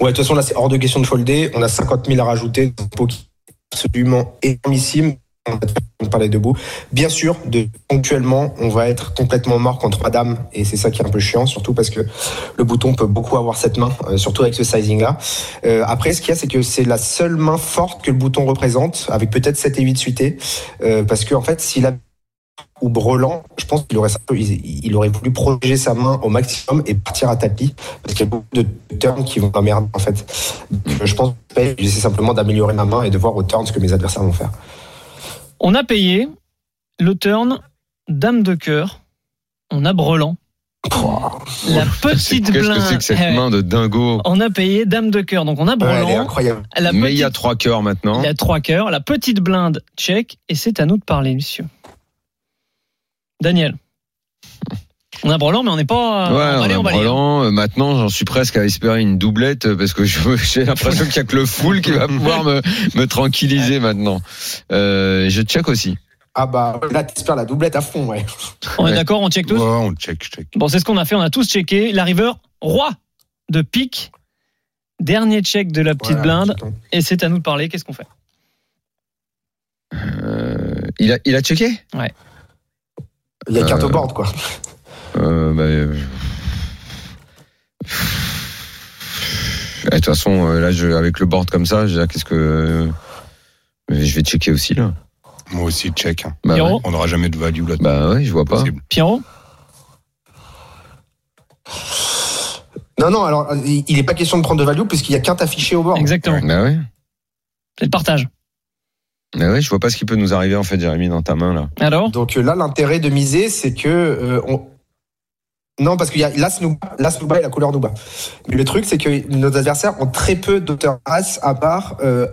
Ouais, de toute façon, là, c'est hors de question de folder. On a 50 000 à rajouter. Un pot qui est absolument énormissime. On parlait debout. Bien sûr, de, ponctuellement, on va être complètement mort contre Madame, et c'est ça qui est un peu chiant, surtout parce que le bouton peut beaucoup avoir cette main, euh, surtout avec ce sizing-là. Euh, après, ce qu'il y a, c'est que c'est la seule main forte que le bouton représente, avec peut-être 7 et 8 suités, euh, parce que en fait, s'il a ou Brelan, je pense qu'il aurait, voulu protéger sa main au maximum et partir à tapis, parce qu'il y a beaucoup de turns qui vont m'emmerder en fait. Je pense que j'essaie simplement d'améliorer ma main et de voir au turn ce que mes adversaires vont faire. On a payé le turn Dame de cœur. On a Brelan. La petite Qu'est-ce que blinde. c'est que cette Eh main de dingo On a payé Dame de cœur. Donc on a Ouais, Brelan. incroyable. la Mais il y a trois cœurs maintenant. il y a trois cœurs. La petite blinde check. Et c'est à nous de parler, monsieur. Daniel. On a Brelan, mais on n'est pas. Ouais, allez, on on a aller. Brelan. Euh, Maintenant, j'en suis presque à espérer une doublette euh, parce que j'ai l'impression qu'il y a que le full qui va pouvoir me, me tranquilliser maintenant. Euh, je check aussi. Ah bah là, t'espères la doublette à fond, ouais. On est Ouais. d'accord, on check tous Ouais, on check, check. Bon, c'est ce qu'on a fait. On a tous checké. La river, roi de pique. Dernier check de la petite Voilà, blinde. Et c'est à nous de parler. Qu'est-ce qu'on fait Euh, il a, il a checké? Il y a carte au Euh, board, quoi. Euh, bah, euh, De toute façon, euh, là, je, avec le board comme ça, qu'est-ce que. Je vais checker aussi, là. Moi aussi, check. Bah, Pierrot ouais. On n'aura jamais de value là. bah ouais, je vois pas. Pierrot Non, non, alors, il il est pas question de prendre de value puisqu'il y a quinte affichée au board. Exactement. Bah ouais. C'est le partage. Bah ouais, je vois pas ce qui peut nous arriver, en fait, Jérémy, dans ta main, là. Alors Donc là, l'intérêt de miser, c'est que euh, on... non, parce qu'il y a l'as Nouba, l'as Nouba et la couleur Nouba. Mais le truc, c'est que nos adversaires ont très peu d'auteurs as à part euh,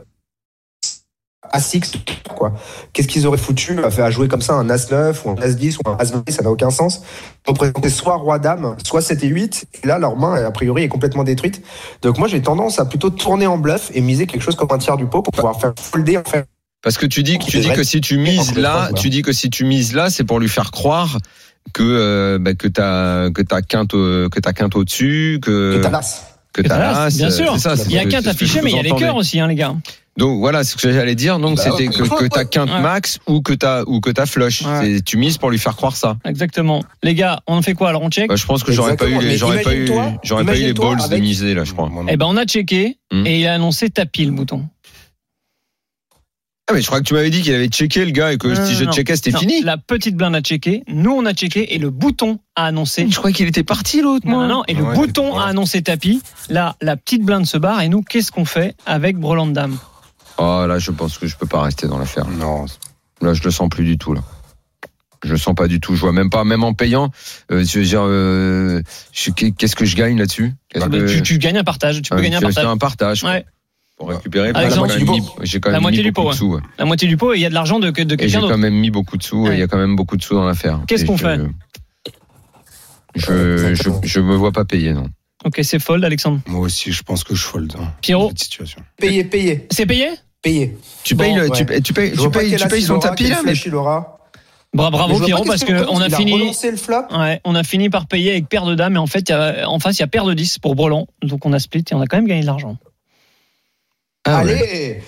As-X, quoi. Qu'est-ce qu'ils auraient foutu à faire à jouer comme ça un As-9 ou un As-10 ou un As-20 Ça n'a aucun sens. Ils représentaient soit Roi-Dame, soit 7 et 8. Et là, leur main, a priori, est complètement détruite. Donc moi, j'ai tendance à plutôt tourner en bluff et miser quelque chose comme un tiers du pot pour pouvoir faire folder, en fait. Parce que tu dis, que- tu dis que si tu mises là, tu dis que si tu mises là, c'est pour lui faire croire que euh, bah, que t'as que t'as quinte que t'as quinte au-dessus, que Que l'as, bien euh, sûr. ça, Il y a ce que- qu'un c'est ce que affiché, mais il y a les cœurs aussi, hein, les gars. Donc voilà, c'est ce que j'allais dire. Donc Bah, c'était que, que t'as quinte Ouais. max ou que t'as ou que t'as flush. Ouais. Tu mises pour lui faire croire ça. Exactement. Les gars, on fait quoi? Alors on check? Bah, je pense que j'aurais pas eu les j'aurais pas eu imagine-toi- j'aurais pas eu les balls de miser là, je crois. Non. Eh ben on a checké Hmm. et il a annoncé tapis le bouton. Ah mais je crois que tu m'avais dit qu'il avait checké le gars et que Non, si non, je non. checkais c'était Non, fini. La petite blinde a checké, nous on a checké et le bouton a annoncé. Je crois qu'il était parti l'autre Non, moi. non, non, et le Ouais, bouton a annoncé tapis. Là, la petite blinde se barre et nous, qu'est-ce qu'on fait avec Breland Dame Oh là, je pense que je peux pas rester dans l'affaire. Non, Là, je le sens plus du tout là. Je le sens pas du tout. Je vois même pas, même en payant. euh, je veux dire, euh, qu'est-ce que je gagne là-dessus? Ah, bah, que- tu, tu gagnes un partage, tu peux Euh, gagner un partage. un partage Ouais. Pour récupérer. Alexandre, J'ai quand même du mis- J'ai quand La même moitié mis du beaucoup pot, de sous. ouais. La moitié du pot et il y a de l'argent de, de Et j'ai quelqu'un quand d'autre. même mis beaucoup de sous. et. Il y a quand même beaucoup de sous dans l'affaire. Qu'est-ce qu'on fait je, je, Exactement. je me vois pas payer, non. Ok, c'est fold, Alexandre. moi aussi, je pense que je fold hein, Pierrot, cette situation. Payé, payé, c'est payé payé. Tu Bon, payes, le- ouais. tu, payes- tu payes, tu payes, tu son tapis là, mais. Bra- Bravo Pierrot parce qu'on a il fini. relancé le flop. Ouais, on a fini par payer avec paire de dames et en fait, y a- en face, il y a paire de 10 pour Brelan. Donc on a split et on a quand même gagné de l'argent. Ah ouais. Allez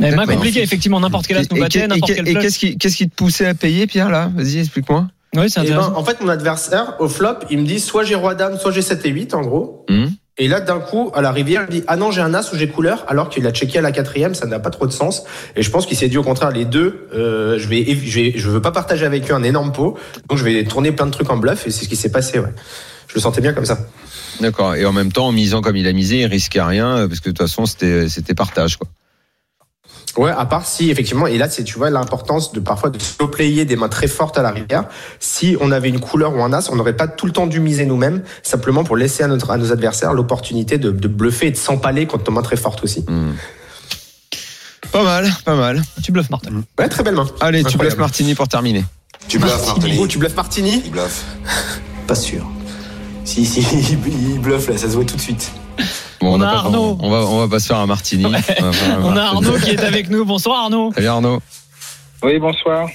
Mais main D'accord. compliqué, effectivement, n'importe quel as nous battait, et- n'importe quel Et qu'est-ce qui, qu'est-ce qui te poussait à payer, Pierre, là? Vas-y, explique-moi. Oui, c'est Eh ben, intéressant. en fait, mon adversaire, au flop, il me dit soit j'ai roi dame, soit j'ai 7 et 8, en gros. Hum. Et là, d'un coup, à la rivière, il me dit Ah non, j'ai un as ou j'ai couleur, alors qu'il a checké à la quatrième, ça n'a pas trop de sens. Et je pense qu'il s'est dit au contraire, les deux, euh, je vais, je vais, je veux pas partager avec eux un énorme pot, donc je vais tourner plein de trucs en bluff, et c'est ce qui s'est passé, ouais. Je le sentais bien comme ça. D'accord. Et en même temps, en misant comme il a misé, il risquait rien, euh, parce que de toute façon, c'était, c'était partage, quoi. Ouais, à part si effectivement, et là c'est tu vois l'importance de parfois de slow player des mains très fortes à la rivière. Si on avait une couleur ou un as, on n'aurait pas tout le temps dû miser nous-mêmes, simplement pour laisser à, notre, à nos adversaires l'opportunité de, de bluffer et de s'empaler contre nos mains très fortes aussi. Hum. Pas mal, pas mal. Tu bluffes, Martin. Ouais, très belle main. Allez, tu bluffes Martini pour terminer. Tu bluffes, Martini, Martini. gros, tu bluffes Martini Il bluffe. Pas sûr. Si, si, il bluffe là, ça se voit tout de suite. Bon, On a pas- Arnaud. On va, on va pas se faire un Martini. On a. Arnaud qui est avec nous. Bonsoir Arnaud. Salut Arnaud. Oui, bonsoir.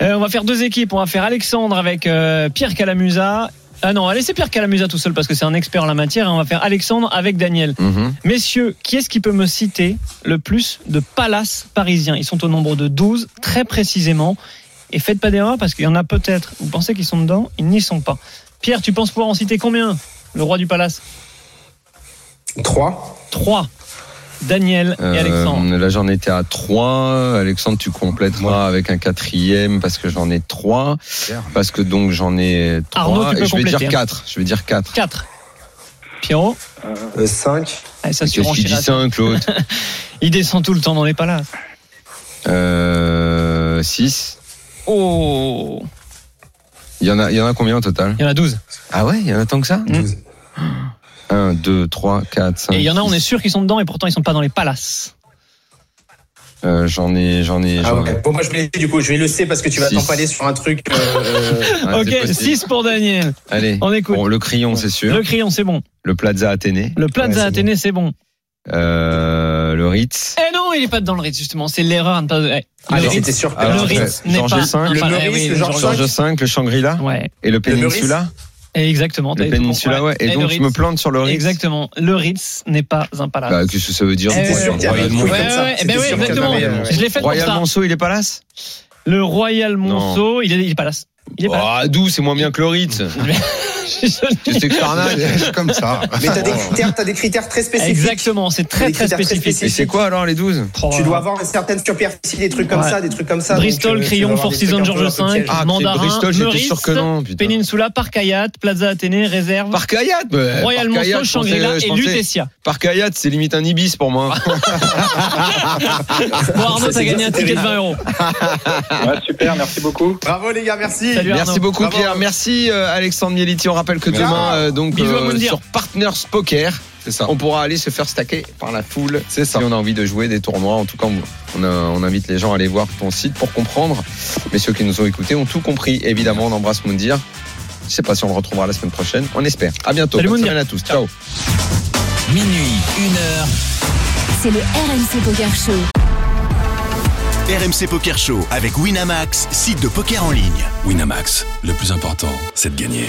Euh, on va faire deux équipes. On va faire Alexandre avec euh, Pierre Calamusa Ah non, allez, c'est Pierre Calamusa tout seul parce que c'est un expert en la matière. et On va faire Alexandre avec Daniel. Mhm. Messieurs, qui est-ce qui peut me citer le plus de palaces parisiens? Ils sont au nombre de 12, très précisément. Et faites pas d'erreur parce qu'il y en a peut-être. Vous pensez qu'ils sont dedans? Ils n'y sont pas. Pierre, tu penses pouvoir en citer combien Le roi du palace? 3. 3. Daniel et Euh, Alexandre. là, j'en étais à 3. Alexandre, tu compléteras avec un quatrième parce que j'en ai 3. Parce que donc j'en ai 3. Arnaud, tu peux et je vais dire compléter, hein. 4. Je vais dire 4. 4. Pierrot? 5. Allez, ça Qu'est-ce qu'il surenchère. dit 5, l'autre? Il descend tout le temps dans les palaces. euh, 6. Oh Il y, en a, il y en a combien au total? Il y en a 12. Ah ouais, il y en a tant que ça? 12. 1, 2, 3, 4, 5. Et il y en a, on est sûr qu'ils sont dedans et pourtant ils sont pas dans les palaces. Euh, j'en ai, j'en ai. Ah j'en ai- ouais. Bon, moi je vais du coup, je vais le C parce que tu vas Six. t'empaler sur un truc. euh, Ah, ok, possible. 6 pour Daniel. Allez, On écoute. Bon, le crayon, c'est sûr. Le crayon, c'est bon. Le Plaza Athénée. Le Plaza Ouais, Athénée, c'est bon. Euh, le Ritz. Eh non, il est pas dans le Ritz, justement. C'est l'erreur à ne pas. eh, Allez, le Ritz, c'était sûr. Alors, le ouais, Ritz n'est Georges pas. V, un le palace. Meurice, Eh oui, le Georges Georges V, le Shangri-La. Ouais, Et le Le Meurice. Peninsula. exactement. Le tout Peninsula, ouais. Et le donc, je me Ritz. plante sur le Ritz. Exactement. Le Ritz n'est pas un palace. Bah, qu'est-ce que ça veut dire Eh C'était ouais, sûr qu'il y avait Royal un Monceau. truc Ouais, comme ça. ouais, eh ben C'était oui, sûr qu'il y en exactement. avait, euh, Je l'ai fait pour Royal ça. Monceau, il est palace Le Royal Monceau, il est, il est palace. Il est palace. Ah, d'où C'est moins bien que le Ritz. Tu sais que Carnac, c'est comme ça. Mais t'as des critères, t'as des critères très spécifiques. Exactement, c'est très très spécifique. Et c'est quoi alors les 12 Tu dois avoir une certaine superficie, des trucs comme Ouais. ça, des trucs comme ça. Bristol, donc, euh, Crayon, Four Seasons, Georges V. Ah, Mandarin, Bristol, j'étais sûr que non, putain. Peninsula, Parc Hayat, Plaza Athénée, Réserve, Parc Hayat Royal Monceau, Shangri-La et Lutetia. Parc Hayat, c'est limite un Ibis pour moi. Bon Arnaud, Ça, t'as c'est gagné un ticket de c'est 20 euros. Ouais, super, merci beaucoup. Bravo les gars, merci. Merci beaucoup. Pierre. Merci euh, Alexandre Mieliti. On rappelle que Merci. demain, euh, donc euh, sur Partners Poker, C'est ça. on pourra aller se faire stacker par la foule. C'est ça. Si on a envie de jouer des tournois, en tout cas, on, on, invite les gens à aller voir ton site pour comprendre. Mais ceux qui nous ont écoutés ont tout compris. Évidemment, on embrasse Moundir. Je sais pas si on le retrouvera la semaine prochaine. On espère. À bientôt. Salut, Bonne Moundir. semaine à tous. Ciao. Minuit, une heure. C'est le RMC Poker Show. RMC Poker Show avec Winamax, site de poker en ligne. Winamax, le plus important, c'est de gagner.